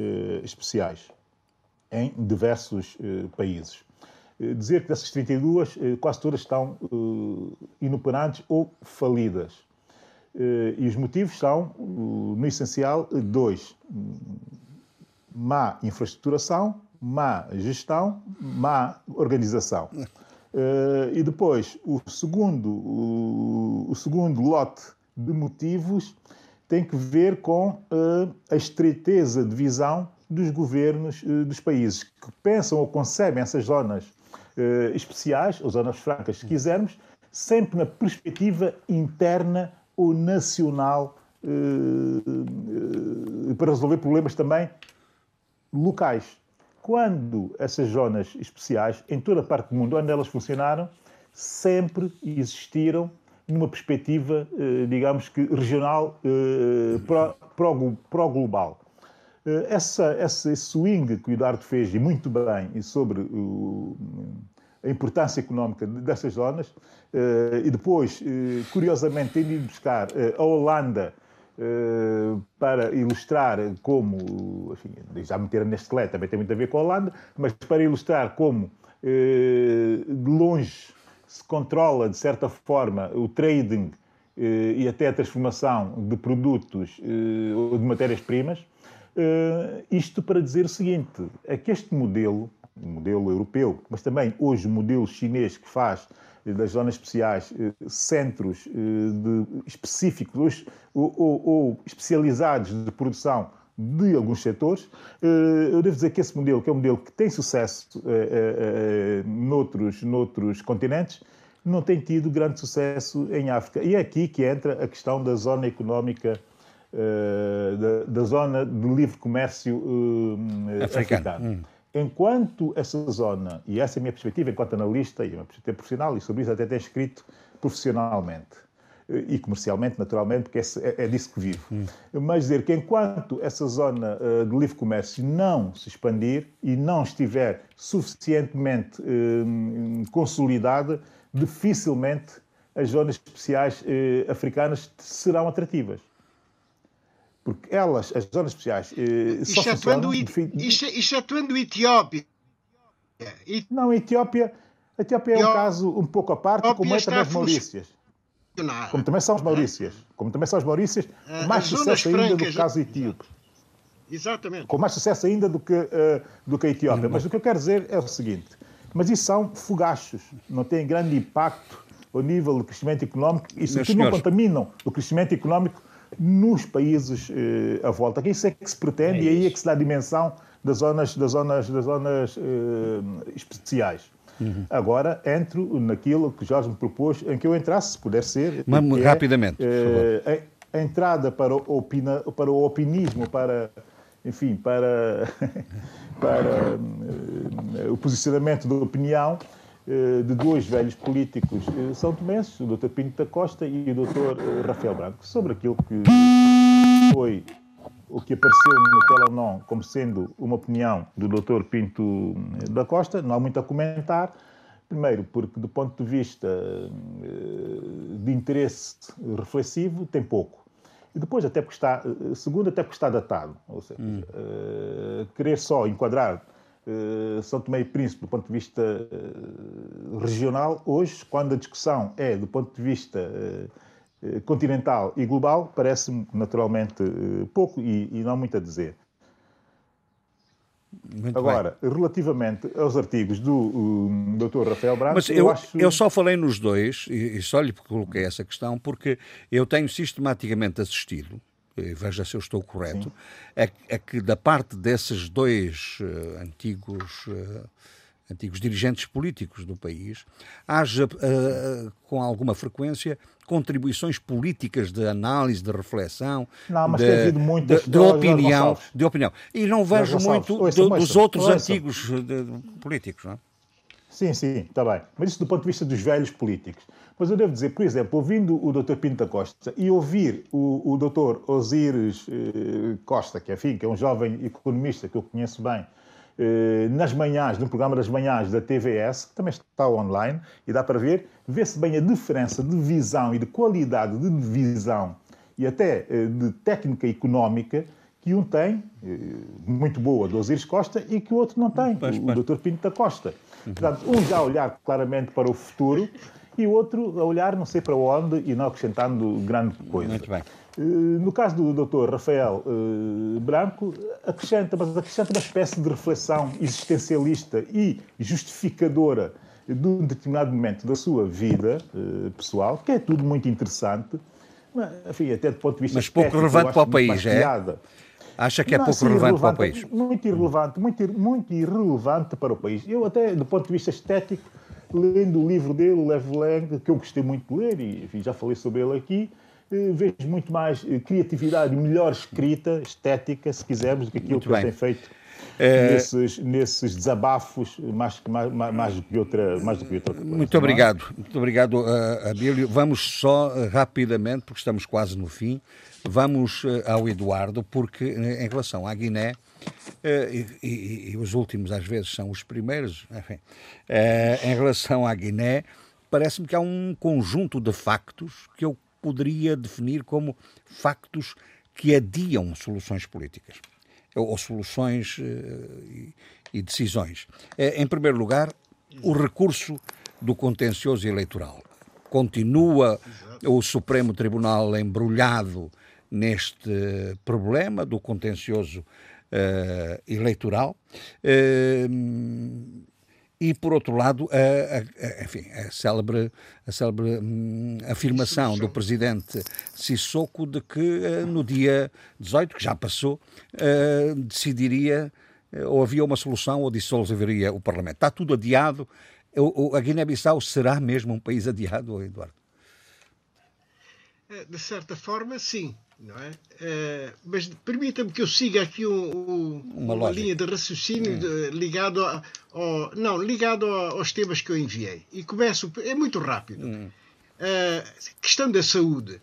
especiais em diversos países. Eh, dizer que dessas 32, eh, quase todas estão inoperantes ou falidas. Uh, e os motivos são, no essencial, dois: má infraestruturação, má gestão, má organização. e depois, o segundo, o, segundo lote de motivos tem que ver com a estreiteza de visão dos governos dos países que pensam ou concebem essas zonas especiais, ou zonas francas, se quisermos, sempre na perspectiva interna ou nacional uh, uh, para resolver problemas também locais. Quando essas zonas especiais, em toda a parte do mundo onde elas funcionaram, sempre existiram numa perspectiva, digamos que regional, pró-global. Eh, essa, esse swing que o Eduardo fez, e muito bem, e sobre o, a importância económica dessas zonas, eh, e depois, eh, curiosamente, tendo ido buscar a Holanda para ilustrar como, enfim, já meter neste lé também tem muito a ver com a Holanda, mas para ilustrar como de longe se controla, de certa forma, o trading e até a transformação de produtos ou de matérias-primas, isto para dizer o seguinte: é que este modelo, o modelo europeu, mas também hoje o modelo chinês que faz eh, das zonas especiais uh, centros uh, de, específicos ou, ou, ou, especializados de produção de alguns setores, eu devo dizer que esse modelo, que é um modelo que tem sucesso noutros, noutros continentes, não tem tido grande sucesso em África. E é aqui que entra a questão da zona económica eh, da, da, zona de livre comércio africano. africano. Hum. Enquanto essa zona, e essa é a minha perspectiva enquanto analista e uma perspectiva profissional, e sobre isso até tenho escrito profissionalmente e comercialmente, naturalmente, porque é, é disso que vivo. Hum. Mas dizer que enquanto essa zona uh, de livre comércio não se expandir e não estiver suficientemente uh, consolidada, dificilmente as zonas especiais uh, africanas serão atrativas porque elas, as zonas especiais, eh, só excetuando, funcionam... excetuando Etiópia. Não, a Etiópia, a Etiópia é um caso um pouco à parte, como é também as Maurícias. Como também são as Maurícias. Como também são as Maurícias, com mais sucesso ainda do que o caso etíope. Exatamente. Com mais sucesso ainda do que, uh, do que a Etiópia. Mas o que eu quero dizer é o seguinte: mas isso são fogachos, não têm grande impacto ao nível do crescimento económico e, sobretudo, não contaminam o crescimento económico nos países eh, à volta. Que isso é que se pretende é e aí é que se dá a dimensão das zonas, das zonas, das zonas eh, especiais. Uhum. Agora entro naquilo que Jorge me propôs, em que eu entrasse, se puder ser. Mas, rapidamente, é, a, a, entrada para o, opina, para o opinismo, para, enfim, para, para uh, o posicionamento da opinião, eh, de dois velhos políticos eh, são tomenses, o Dr. Pinto da Costa e o Dr. Eh, Rafael Branco, sobre aquilo que foi o que apareceu no Telenon como sendo uma opinião do Dr. Pinto da Costa, não há muito a comentar. Primeiro, porque do ponto de vista de interesse reflexivo, tem pouco. E depois, até porque está, segundo, até porque está datado. Ou seja, hum. querer só enquadrar eh, São Tomé e Príncipe do ponto de vista eh, regional, hoje, quando a discussão é do ponto de vista eh, continental e global, parece-me naturalmente pouco e, e, não muito a dizer. Muito Agora, bem. relativamente aos artigos do um, Dr. Rafael Branco, Mas eu, eu, acho... eu, só falei nos dois, e, e só lhe coloquei essa questão, porque eu tenho sistematicamente assistido, veja se eu estou correto, é, é, que da parte desses dois uh, antigos. Uh, antigos dirigentes políticos do país, haja uh, com alguma frequência contribuições políticas de análise, de reflexão, não, mas de, tem havido muitas, de, de opinião, de opinião. E não vejo muito ouça, dos outros ouça. antigos de, políticos, não é? Sim, sim, está bem. Mas isso do ponto de vista dos velhos políticos. Mas eu devo dizer, por exemplo, ouvindo o Dr. Pinto Costa e ouvir o, o Dr. Osíris eh, Costa, que, enfim, que é um jovem economista que eu conheço bem, eh, nas manhãs, no programa das manhãs da TVS, que também está online e dá para ver, vê-se bem a diferença de visão e de qualidade de visão e até eh, de técnica económica que um tem, eh, muito boa, do Osiris Costa, e que o outro não tem, o, o Dr. Pinto da Costa. Portanto, um já olhar claramente para o futuro e o outro a olhar não sei para onde e não acrescentando grande coisa. Muito bem. Eh, no caso do Dr. Rafael uh, Branco, acrescenta, mas acrescenta uma espécie de reflexão existencialista e justificadora de um determinado momento da sua vida uh, pessoal, que é tudo muito interessante, mas, enfim, até do ponto de vista Mas pouco relevante para o país, é? Acha que é não, pouco sim, relevante para o país? Muito irrelevante, muito, muito irrelevante para o país. Eu até, do ponto de vista estético, lendo o livro dele, o Lev Lang, que eu gostei muito de ler, e enfim, já falei sobre ele aqui, eh, vejo muito mais eh, criatividade e melhor escrita, estética, se quisermos, do que aquilo muito que bem. ele tem feito é... nesses, nesses desabafos, mais, mais, mais, do que outra, mais do que outra coisa. Muito é? obrigado, é? muito obrigado, uh, Abílio. Vamos só uh, rapidamente, porque estamos quase no fim, vamos uh, ao Eduardo, porque em relação à Guiné, e, e, e, os últimos às vezes são os primeiros, enfim, em relação à Guiné, parece-me que há um conjunto de factos que eu poderia definir como factos que adiam soluções políticas ou soluções eh, e decisões. Eh, em primeiro lugar, o recurso do contencioso eleitoral. Continua o Supremo Tribunal embrulhado neste problema do contencioso uh, eleitoral. Uh, e, por outro lado, a, a, enfim, a célebre, a célebre hum, afirmação do presidente Sissoko de que uh, no dia 18, que já passou, uh, decidiria uh, ou havia uma solução ou dissolveria o Parlamento. Está tudo adiado. O, a Guiné-Bissau será mesmo um país adiado, Eduardo? De certa forma, sim não é? Uh, mas permita-me que eu siga aqui um, um, uma, uma linha de raciocínio hum. ligado a, ao, não ligado a, aos temas que eu enviei e começo é muito rápido. Hum. Uh, questão da saúde.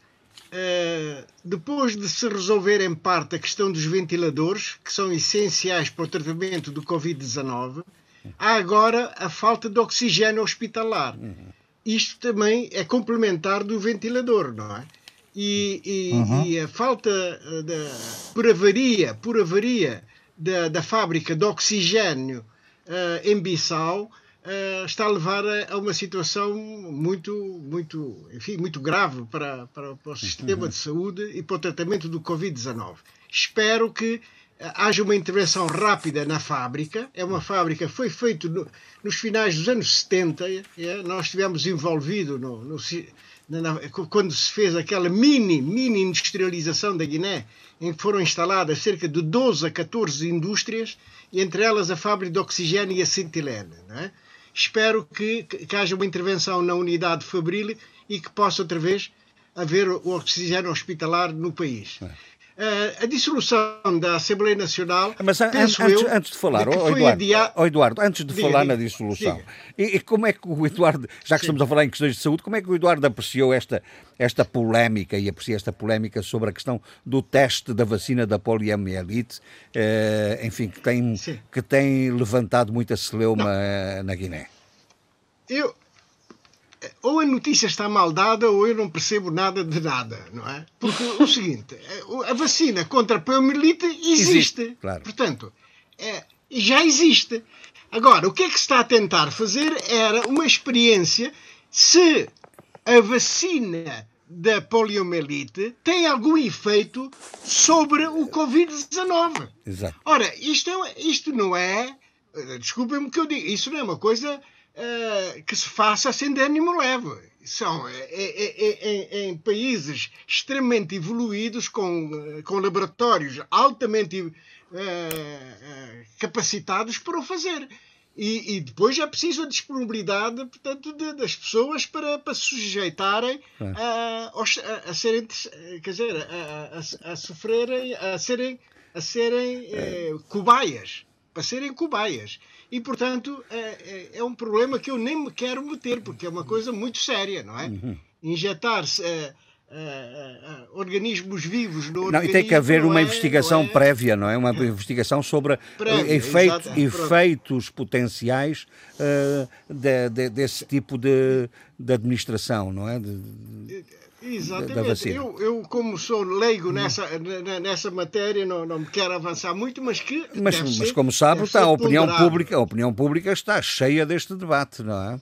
Uh, depois de se resolver em parte a questão dos ventiladores, que são essenciais para o tratamento do Covid-19, há agora a falta de oxigênio hospitalar. Uhum. Isto também é complementar do ventilador, não é? E, e, uhum. e a falta eh, por avaria, por avaria da, da fábrica de oxigênio uh, em Bissau uh, está a levar a, a, uma situação muito, muito, enfim, muito grave para, para, para o sistema uhum. de saúde e para o tratamento do Covid-19. Espero que haja uma intervenção rápida na fábrica. É uma fábrica que foi feita no, nos finais dos anos 70. É? Nós estivemos envolvidos no, no quando se fez aquela mini, mini industrialização da Guiné, em que foram instaladas cerca de 12 a 14 indústrias, entre elas a fábrica de oxigênio e a Cintilene. É? Espero que, que, haja uma intervenção na unidade Fabril e que possa outra vez haver o oxigênio hospitalar no país. É. Uh, a dissolução da Assembleia Nacional. Mas an antes, eu, antes, de falar, oh, Eduardo, oh, Eduardo, antes de diga, falar diga, na dissolução, e, e, como é que o Eduardo, já que Sim. estamos a falar em questões de saúde, como é que o Eduardo apreciou esta, esta polémica e aprecia esta polémica sobre a questão do teste da vacina da poliomielite, uh, enfim, que tem, que tem levantado muita celeuma uh, na Guiné? Eu, ou a notícia está mal dada ou eu não percebo nada de nada, não é? Porque o seguinte, a vacina contra a poliomielite existe. existe claro. Portanto, é, já existe. Agora, o que é que se está a tentar fazer era uma experiência se a vacina da poliomielite tem algum efeito sobre o Covid-19. Exato. Ora, isto, é, isto não é, desculpem-me que eu digo, isso não é uma coisa uh, que se faça sem de ânimo leve. São é, é, é, em países extremamente evoluídos, com, com laboratórios altamente uh, uh, capacitados para o fazer. E, e, depois é preciso a disponibilidade portanto, de, das pessoas para, para se sujeitarem é. a, a, a, serem, quer dizer, a, a, a sofrerem, a serem, a serem é. eh, cobaias, para serem cobaias. E, portanto, é, é, é, um problema que eu nem me quero meter, porque é uma coisa muito séria, não é? Uhum. Injetar-se eh, uh, uh, organismos vivos no não, E tem que haver uma é, investigação é... prévia, não é? Uma investigação sobre prévia, efeito, efeitos potenciais uh, de, de, desse tipo de, de administração, não é? De, Exatamente. Eu, eu, como sou leigo nessa, nessa matéria, não, não me quero avançar muito, mas que. Mas, mas ser, como sabe, está, a, opinião pública, a opinião pública está cheia deste debate, não é?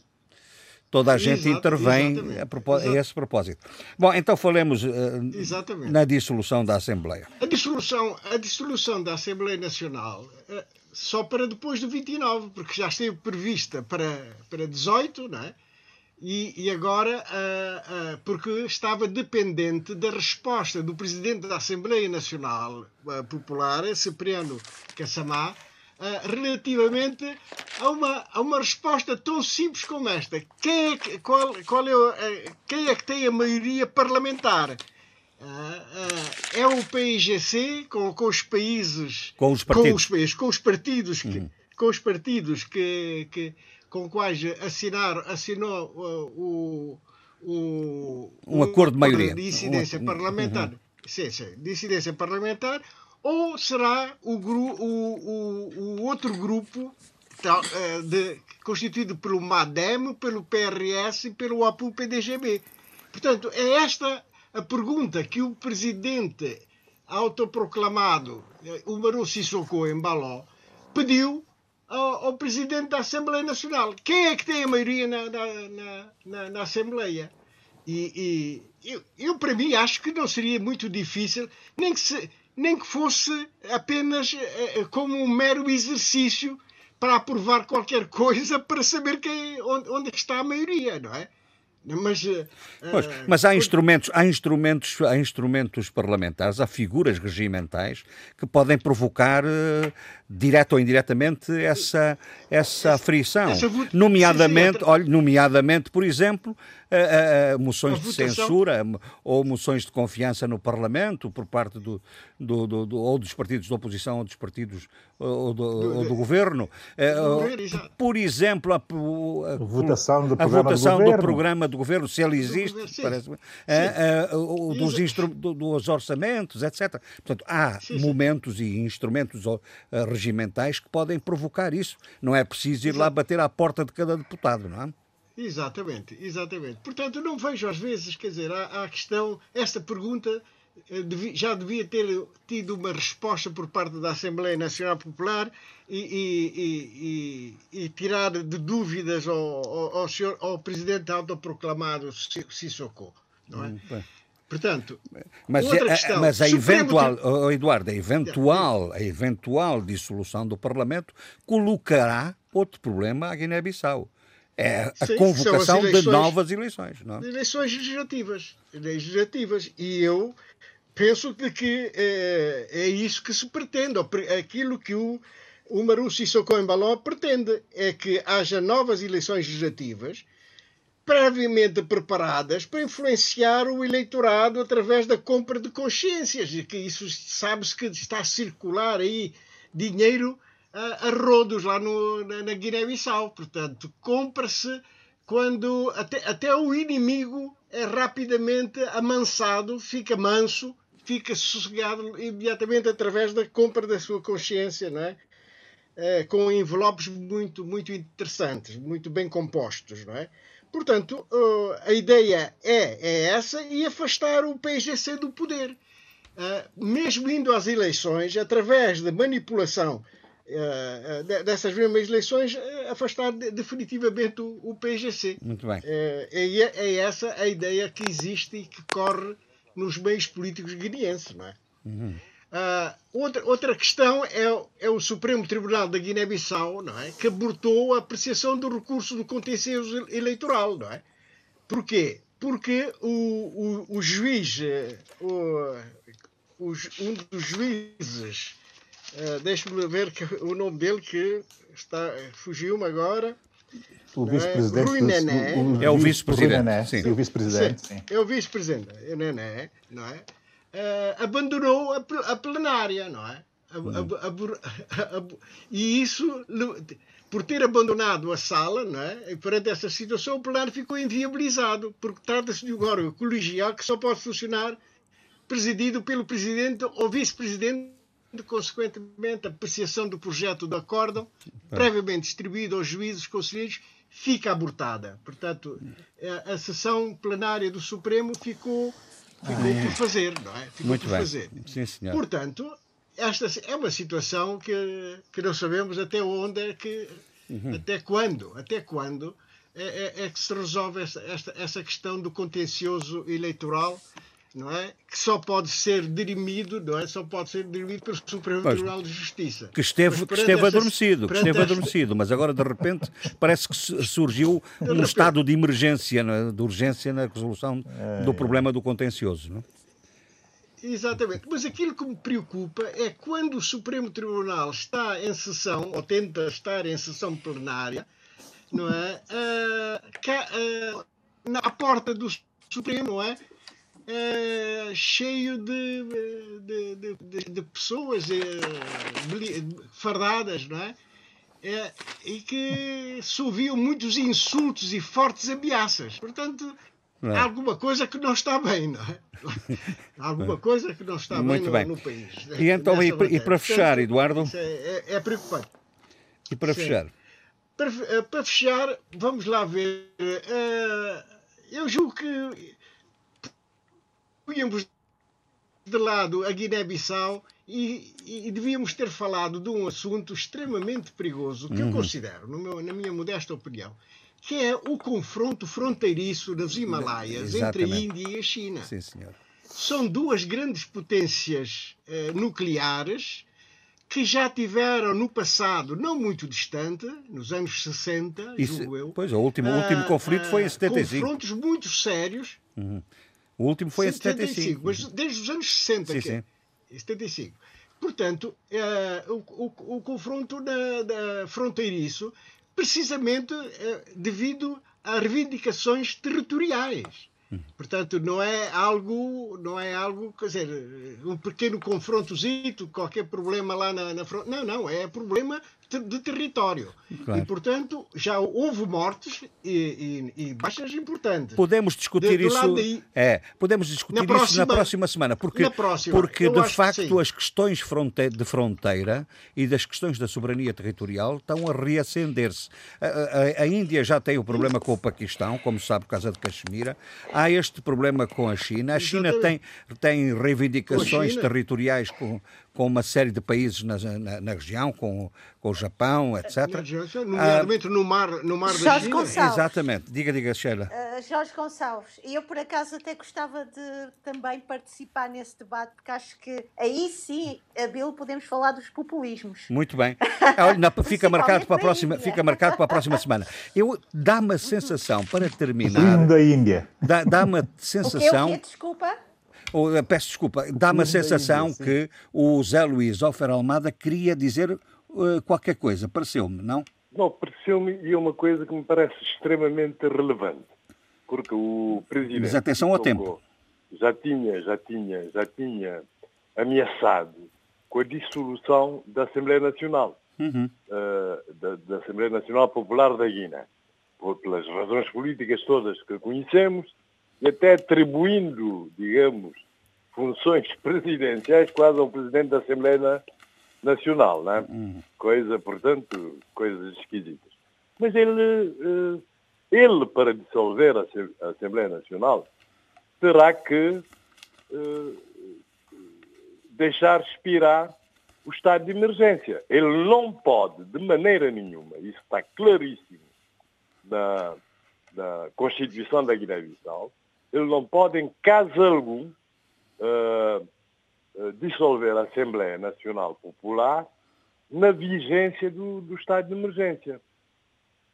toda a gente Exato, intervém a, a, esse propósito. Bom, então falemos uh, na dissolução da Assembleia. A dissolução, a dissolução da Assembleia Nacional uh, só para depois do 29, porque já esteve prevista para, para 18, não é? E, e agora, uh, porque estava dependente da resposta do Presidente da Assembleia Nacional Popular, Cipriano Cassamá, uh, relativamente a uma, a uma resposta tão simples como esta. Quem é que, qual, qual é, uh, quem é que tem a maioria parlamentar? Uh, é o PIGC com, com os países com os partidos com os, países, com os partidos que, uhum. com os partidos que, que com quais assinar assinou o, o, um acordo de maioria de incidência um, parlamentar uhum. sim, sim, de incidência parlamentar ou será o, o, o, o outro grupo tal, eh, de, constituído pelo MADEM, pelo PRS e pelo APU-PDGB? Portanto, é esta a pergunta que o presidente autoproclamado, eh, o Maru Sissoko Embaló, pediu ao, presidente da Assembleia Nacional. Quem é que tem a maioria na, na, na, na Assembleia? E, e eu, eu, para mim, acho que não seria muito difícil, nem que se nem que fosse apenas eh, eh, como um mero exercício para aprovar qualquer coisa para saber quem, onde, onde está a maioria, não é? Mas, uh, pois, mas há instrumentos, há instrumentos, há instrumentos parlamentares, há figuras regimentais que podem provocar uh, direto ou indiretamente essa essa frição, essa, nomeadamente, olha, nomeadamente, por exemplo, uh, moções de censura ou moções de confiança no Parlamento por parte do, do, do, do ou dos partidos de oposição ou dos partidos ou do, ou do governo. por exemplo, a, a, a votação, do, a programa votação do, do, programa do governo, se ele existe, parece, dos, instru, dos orçamentos, etc. Portanto, há sim, momentos e instrumentos regimentais que podem provocar isso. Não é preciso ir lá bater à porta de cada deputado, não é? Exatamente, exatamente. Portanto, não vejo às vezes, quer dizer, há, a questão, esta pergunta eh, já devia ter tido uma resposta por parte da Assembleia Nacional Popular e, e, e, e tirar de dúvidas ao, ao, ao, senhor, ao presidente autoproclamado Sissoko, não é? Hum, Portanto, mas, outra a, questão, mas a eventual, oh, Eduardo, a eventual, a eventual dissolução do Parlamento colocará outro problema à Guiné-Bissau é a Sim, convocação eleições, de novas eleições. Não é? Eleições legislativas, legislativas. E eu penso de que é, é isso que se pretende, aquilo que o, o Maru Sissoko Embaló pretende, é que haja novas eleições legislativas previamente preparadas para influenciar o eleitorado através da compra de consciências, e que isso sabe-se que está a circular aí dinheiro a, a rodos lá no, na, na Guiné-Bissau. Portanto, compra-se quando até, até o inimigo é rapidamente amansado, fica manso, fica sossegado imediatamente através da compra da sua consciência, não é? é com envelopes muito, muito interessantes, muito bem compostos, não é? Portanto, a ideia é, é essa e afastar o PGC do poder. mesmo indo às eleições, através da manipulação dessas mesmas eleições, afastar definitivamente o, o PGC. Muito bem. É, é, essa a ideia que existe e que corre nos meios políticos guineenses, não é? Uhum. Uh, outra, outra questão é, é o Supremo Tribunal da Guiné-Bissau, não é? Que abortou a apreciação do recurso do contencioso eleitoral, não é? Porquê? Porque o, o, o juiz, eh, o, um dos juízes, uh, deixe-me ver que, o nome dele que está, fugiu-me agora. O vice-presidente. Rui Nené. é o vice-presidente. Sim. o vice-presidente. É o vice-presidente. É Nené, não é? Uh, abandonou a, a, plenária, não é? A, hum. e isso, por ter abandonado a sala, não é? E perante essa situação, o plenário ficou inviabilizado, porque trata-se de um órgão colegial que só pode funcionar presidido pelo presidente ou vice-presidente consequentemente, a apreciação do projeto do acórdão, previamente distribuído aos juízes conselheiros, fica abortada. Portanto, a, a sessão plenária do Supremo ficou, ficou ah, é. por fazer, não é? Ficou Muito por bem. fazer. Sim, senhor. Portanto, esta é uma situação que, que não sabemos até onde é que, uhum. até quando, até quando é, é, é que se resolve esta, esta, essa questão do contencioso eleitoral não é? Que só pode ser dirimido, não é? Só pode ser dirimido pelo Supremo pois, Tribunal de Justiça. Que esteve, que esteve adormecido, que esteve adormecido, mas agora de repente parece que surgiu um repente. estado de emergência, é? de urgência na resolução é. do problema do contencioso, não é? Exatamente. Mas aquilo que me preocupa é quando o Supremo Tribunal está em sessão, ou tenta estar em sessão plenária, não é? Uh, cá, uh, na porta do Supremo, não é? É, cheio de, de, de, de pessoas é, fardadas, não é? é? E que se ouviam muitos insultos e fortes ameaças. Portanto, é. há alguma coisa que não está bem, não é? Há alguma coisa que não está Muito bem, no, no, país. E então, e, e, para fechar, Portanto, Eduardo? É, é, preocupante. E para Sim. fechar? Para, eh, para, fechar, vamos lá ver. Eu julgo que punhamos de lado a Guiné-Bissau e, e, devíamos ter falado de um assunto extremamente perigoso que uhum. eu considero, meu, na minha modesta opinião, que é o confronto fronteiriço nas Himalaias Exatamente. entre a Índia e a China. Sim, senhor. São duas grandes potências eh, nucleares que já tiveram no passado, não muito distante, nos anos 60, Isso, julgo eu. Pois, o último, último conflito uh, foi em 75. Confrontos muito sérios. Uhum o último foi 75, em 75. Mas desde os anos 60. Sim, sim. 75. Portanto, é, o, o, o, confronto na, na fronteiriço, precisamente é, devido a reivindicações territoriais. Portanto, não é algo, não é algo, quer dizer, um pequeno confrontozito, qualquer problema lá na, na fronteira. Não, não, é problema de território. Claro. E, portanto, já houve mortes e, e, e baixas importantes. Podemos discutir de, isso. Daí, é, podemos discutir na isso próxima, na próxima semana, porque, próxima, porque de facto que as questões de fronteira e das questões da soberania territorial estão a reacender-se. A, a, a, Índia já tem o problema com o Paquistão, como sabe, por causa de Caxemira. Há este problema com a China. A China tem, tem reivindicações territoriais com, com uma série de países na, na, na região, com, com o Japão, etc. Nomeadamente ah, no mar, no mar Jorge da China. Gonçalves. Exatamente. Diga, diga, Sheila. Uh, Jorge Gonçalves. Eu, por acaso, até gostava de também participar nesse debate, porque acho que aí sim, Abel, podemos falar dos populismos. Muito bem. Olha, não, fica, marcado para a próxima, fica marcado para a próxima semana. Eu Dá-me a sensação, para terminar... da Índia. Dá-me a sensação... O quê? O quê? Desculpa? Ou, peço desculpa, dá-me a sensação que o Zé Luís Ofer Almada queria dizer uh, qualquer coisa, pareceu-me, não? Não, pareceu-me e é uma coisa que me parece extremamente relevante, porque o presidente... Mas atenção ao tempo. Já tinha, já tinha, já tinha ameaçado com a dissolução da Assembleia Nacional, uhum. uh, da, da, Assembleia Nacional Popular da Guiné, por, pelas razões políticas todas que conhecemos, e até atribuindo, digamos, funções presidenciais quase ao Presidente da Assembleia Nacional, né? Uhum. Coisa, portanto, coisas esquisitas. Mas ele, eh, ele para dissolver a Assembleia Nacional, terá que eh, deixar expirar o estado de emergência. Ele não pode, de maneira nenhuma, isso está claríssimo na, na Constituição da Guiné-Bissau, ele não pode, em caso algum, uh, dissolver a Assembleia Nacional Popular na vigência do, do estado de emergência.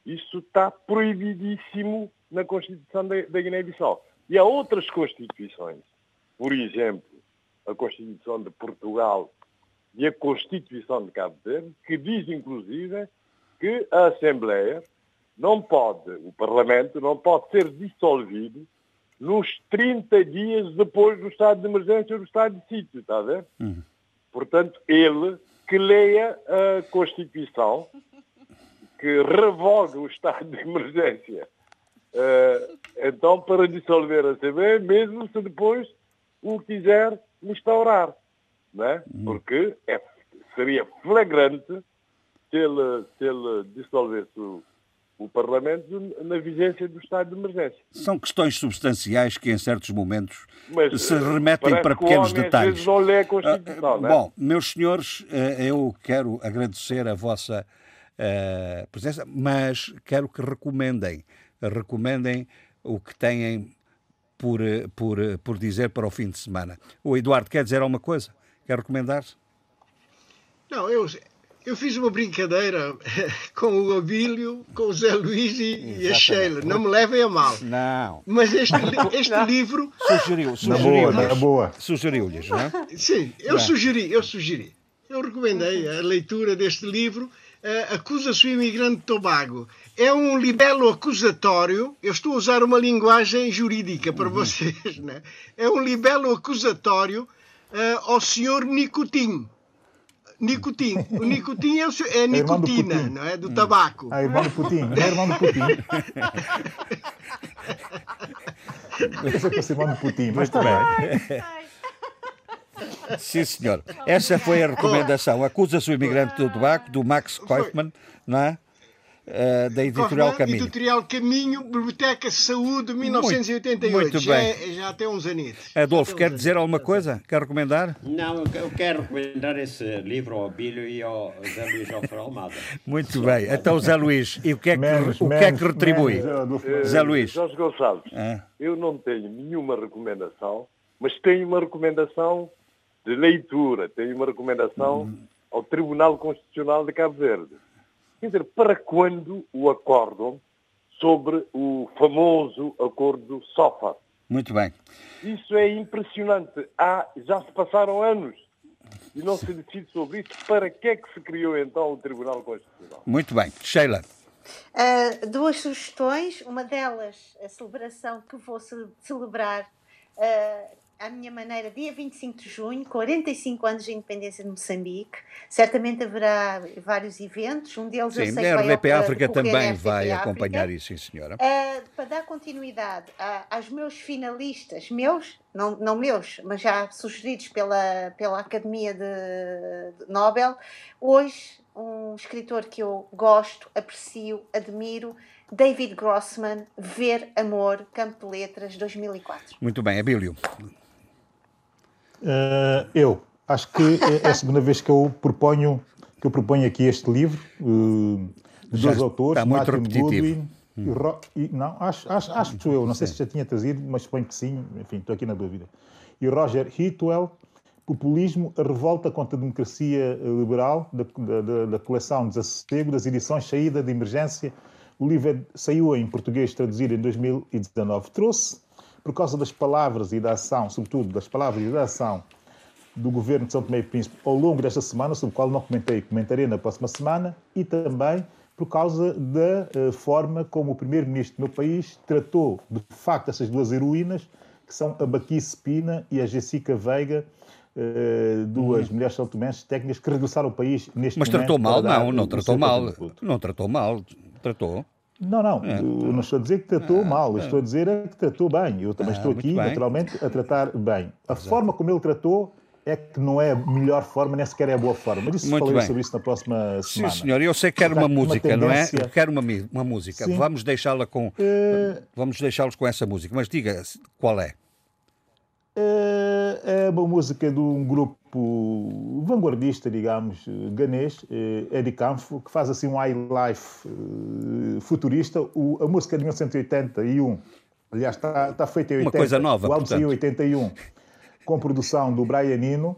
Isso está proibidíssimo na Constituição da, da Guiné-Bissau. E há outras constituições, por exemplo, a Constituição de Portugal e a Constituição de Cabo Verde, que diz, inclusive, que a Assembleia não pode, o Parlamento não pode ser dissolvido nos 30 dias depois do estado de emergência ou do estado de sítio, está a ver? Uhum. Portanto, ele que leia a Constituição, que revogue o estado de emergência. Uh, então, para dissolver a CB, mesmo se depois o quiser instaurar, não é? Uhum. Porque é, seria flagrante se ele, se ele dissolvesse o, o Parlamento na vigência do estado de emergência. São questões substanciais que em certos momentos Mas, se remetem para pequenos detalhes. Às vezes não lê a Constituição, uh, Bom, meus senhores, uh, eu quero agradecer a vossa uh, presença, mas quero que recomendem, recomendem o que têm por, por, por dizer para o fim de semana. O Eduardo quer dizer alguma coisa? Quer recomendar? Não, eu, eu fiz uma brincadeira com o Abílio, com o Zé Luís e, e a Sheila. Não me levem a mal. Não. Mas este, este não. livro. Sugeriu, sugeriu. Na boa, boa. Sugeriu-lhes, não é? Sim, eu não. sugeri, eu sugeri. Eu recomendei a leitura deste livro. Uh, Acusa-se o imigrante de Tobago. É um libelo acusatório. Eu estou a usar uma linguagem jurídica para uhum. vocês, né? É um libelo acusatório uh, ao senhor Nicotinho nicotina. O nicotina é, o, é, é nicotina, não é? Do tabaco. Ah, irmão do Putin. É irmão do Putin. Eu sei que é irmão do Putin, mas também. Sim, senhor. Essa foi a recomendação. Acusa-se o imigrante do tabaco, do Max Kaufmann, não é? Uh, da Editorial Caminho. Editorial Caminho, Biblioteca Saúde, 1988. Muito, muito bem. Já, é, já tem uns anitos. Adolfo, quer dizer alguma coisa? Quer recomendar? Não, eu quero recomendar esse livro ao Bílio e ao Zé Luís Alfredo Almada. Muito Só bem. Então, Zé Luís, e o que é que, menos, o que, é que retribui? Menos, uh, Zé Luís. Jorge Gonçalves, é. eu não tenho nenhuma recomendação, mas tenho uma recomendação de leitura, tenho uma recomendação hum. ao Tribunal Constitucional de Cabo Verde Quer dizer, para quando o acórdão sobre o famoso acordo SOFA? Muito bem. Isso é impressionante. Há, já se passaram anos e não se decide sobre isso. Para que é que se criou então o Tribunal Constitucional? Muito bem. Sheila. Uh, duas sugestões. Uma delas, a celebração que vou ce celebrar uh, à minha maneira, dia 25 de junho, 45 anos de independência de Moçambique. Certamente haverá vários eventos, um deles sim, eu sei a RDP África também vai acompanhar isso, sim, senhora. Uh, para dar continuidade a, aos meus finalistas, meus, não, não meus, mas já sugeridos pela, pela Academia de, de Nobel, hoje um escritor que eu gosto, aprecio, admiro, David Grossman, Ver Amor, Campo de Letras, 2004. Muito bem, Abílio. Uh, eu acho que é a segunda vez que eu proponho que eu proponho aqui este livro uh, de dois autores, está muito Martin repetitivo. e, Ro, e, não, acho, acho, acho eu, não sei se já tinha trazido, mas suponho que sim, enfim, estou aqui na dúvida. E Roger Hitwell, Populismo, a revolta contra a democracia liberal, da, da, da coleção Desassossego, das edições Saída de Emergência. O livro é, saiu em português traduzido em 2019. Trouxe por causa das palavras e da ação, sobretudo das palavras e da ação do governo de São Tomé e Príncipe ao longo desta semana, sobre o qual não comentei, comentarei na próxima semana, e também por causa da uh, forma como o primeiro-ministro do meu país tratou, de facto, essas duas heroínas, que são a Baquice Pina e a Jessica Veiga, uh, duas hum. mulheres são tomenses técnicas que regressaram ao país neste Mas momento. Mas tratou mal? Não, não tratou mal. Não tratou mal. Tratou. Não, não, é. eu não estou a dizer que tratou ah, mal, estou a dizer é que tratou bem. Eu também ah, estou aqui, naturalmente, a tratar bem. A Exato. forma como ele tratou é que não é a melhor forma, nem sequer é a boa forma. Mas isso falarei sobre isso na próxima semana. Sim, senhor, eu sei que quero uma música, uma tendência... não é? Eu quero uma, uma música. Sim. Vamos deixá-la com. Uh... Vamos deixá-los com essa música, mas diga qual é. Uh, é uma música de um grupo grupo vanguardista, digamos, ganês, Eddie Canfo, que faz assim um high life futurista. O, a música de 1981, aliás, está, está feita em 80. Uma coisa nova, O álbum saiu em 81, com produção do Brian Eno.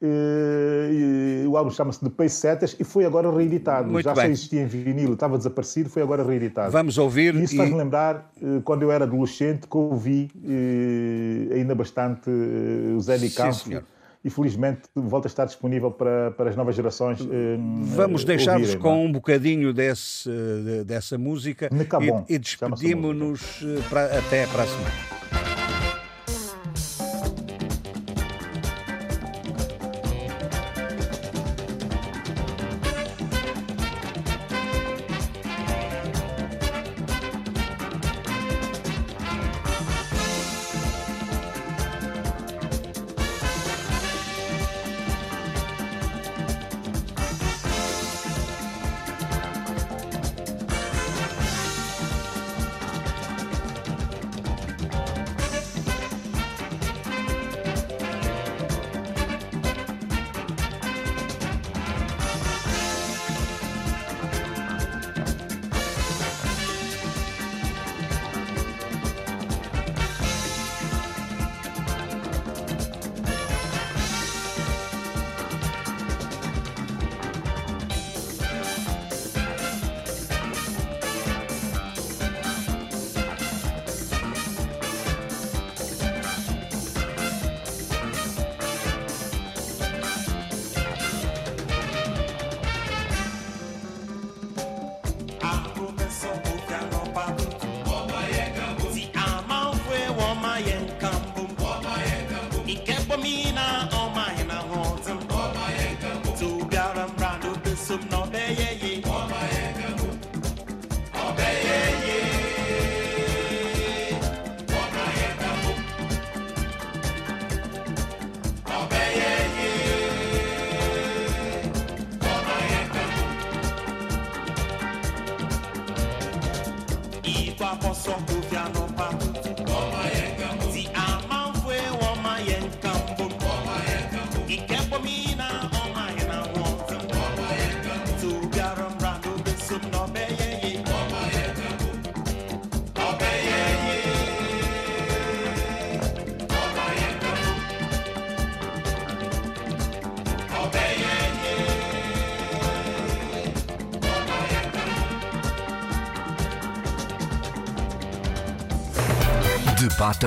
E, e o álbum chama-se The Pace Setters e foi agora reeditado. Muito Já bem. só existia em vinil, estava desaparecido, foi agora reeditado. Vamos ouvir E isso e- faz-me lembrar eh, quando eu era adolescente que ouvi eh, ainda bastante eh, o Zé Sim, Campo. senhor. E felizmente volta a estar disponível para, para as novas gerações. eh, Vamos eh, deixar-vos com é? um bocadinho desse, de- dessa música Necabon, e, e despedimos-nos eh, até para a semana.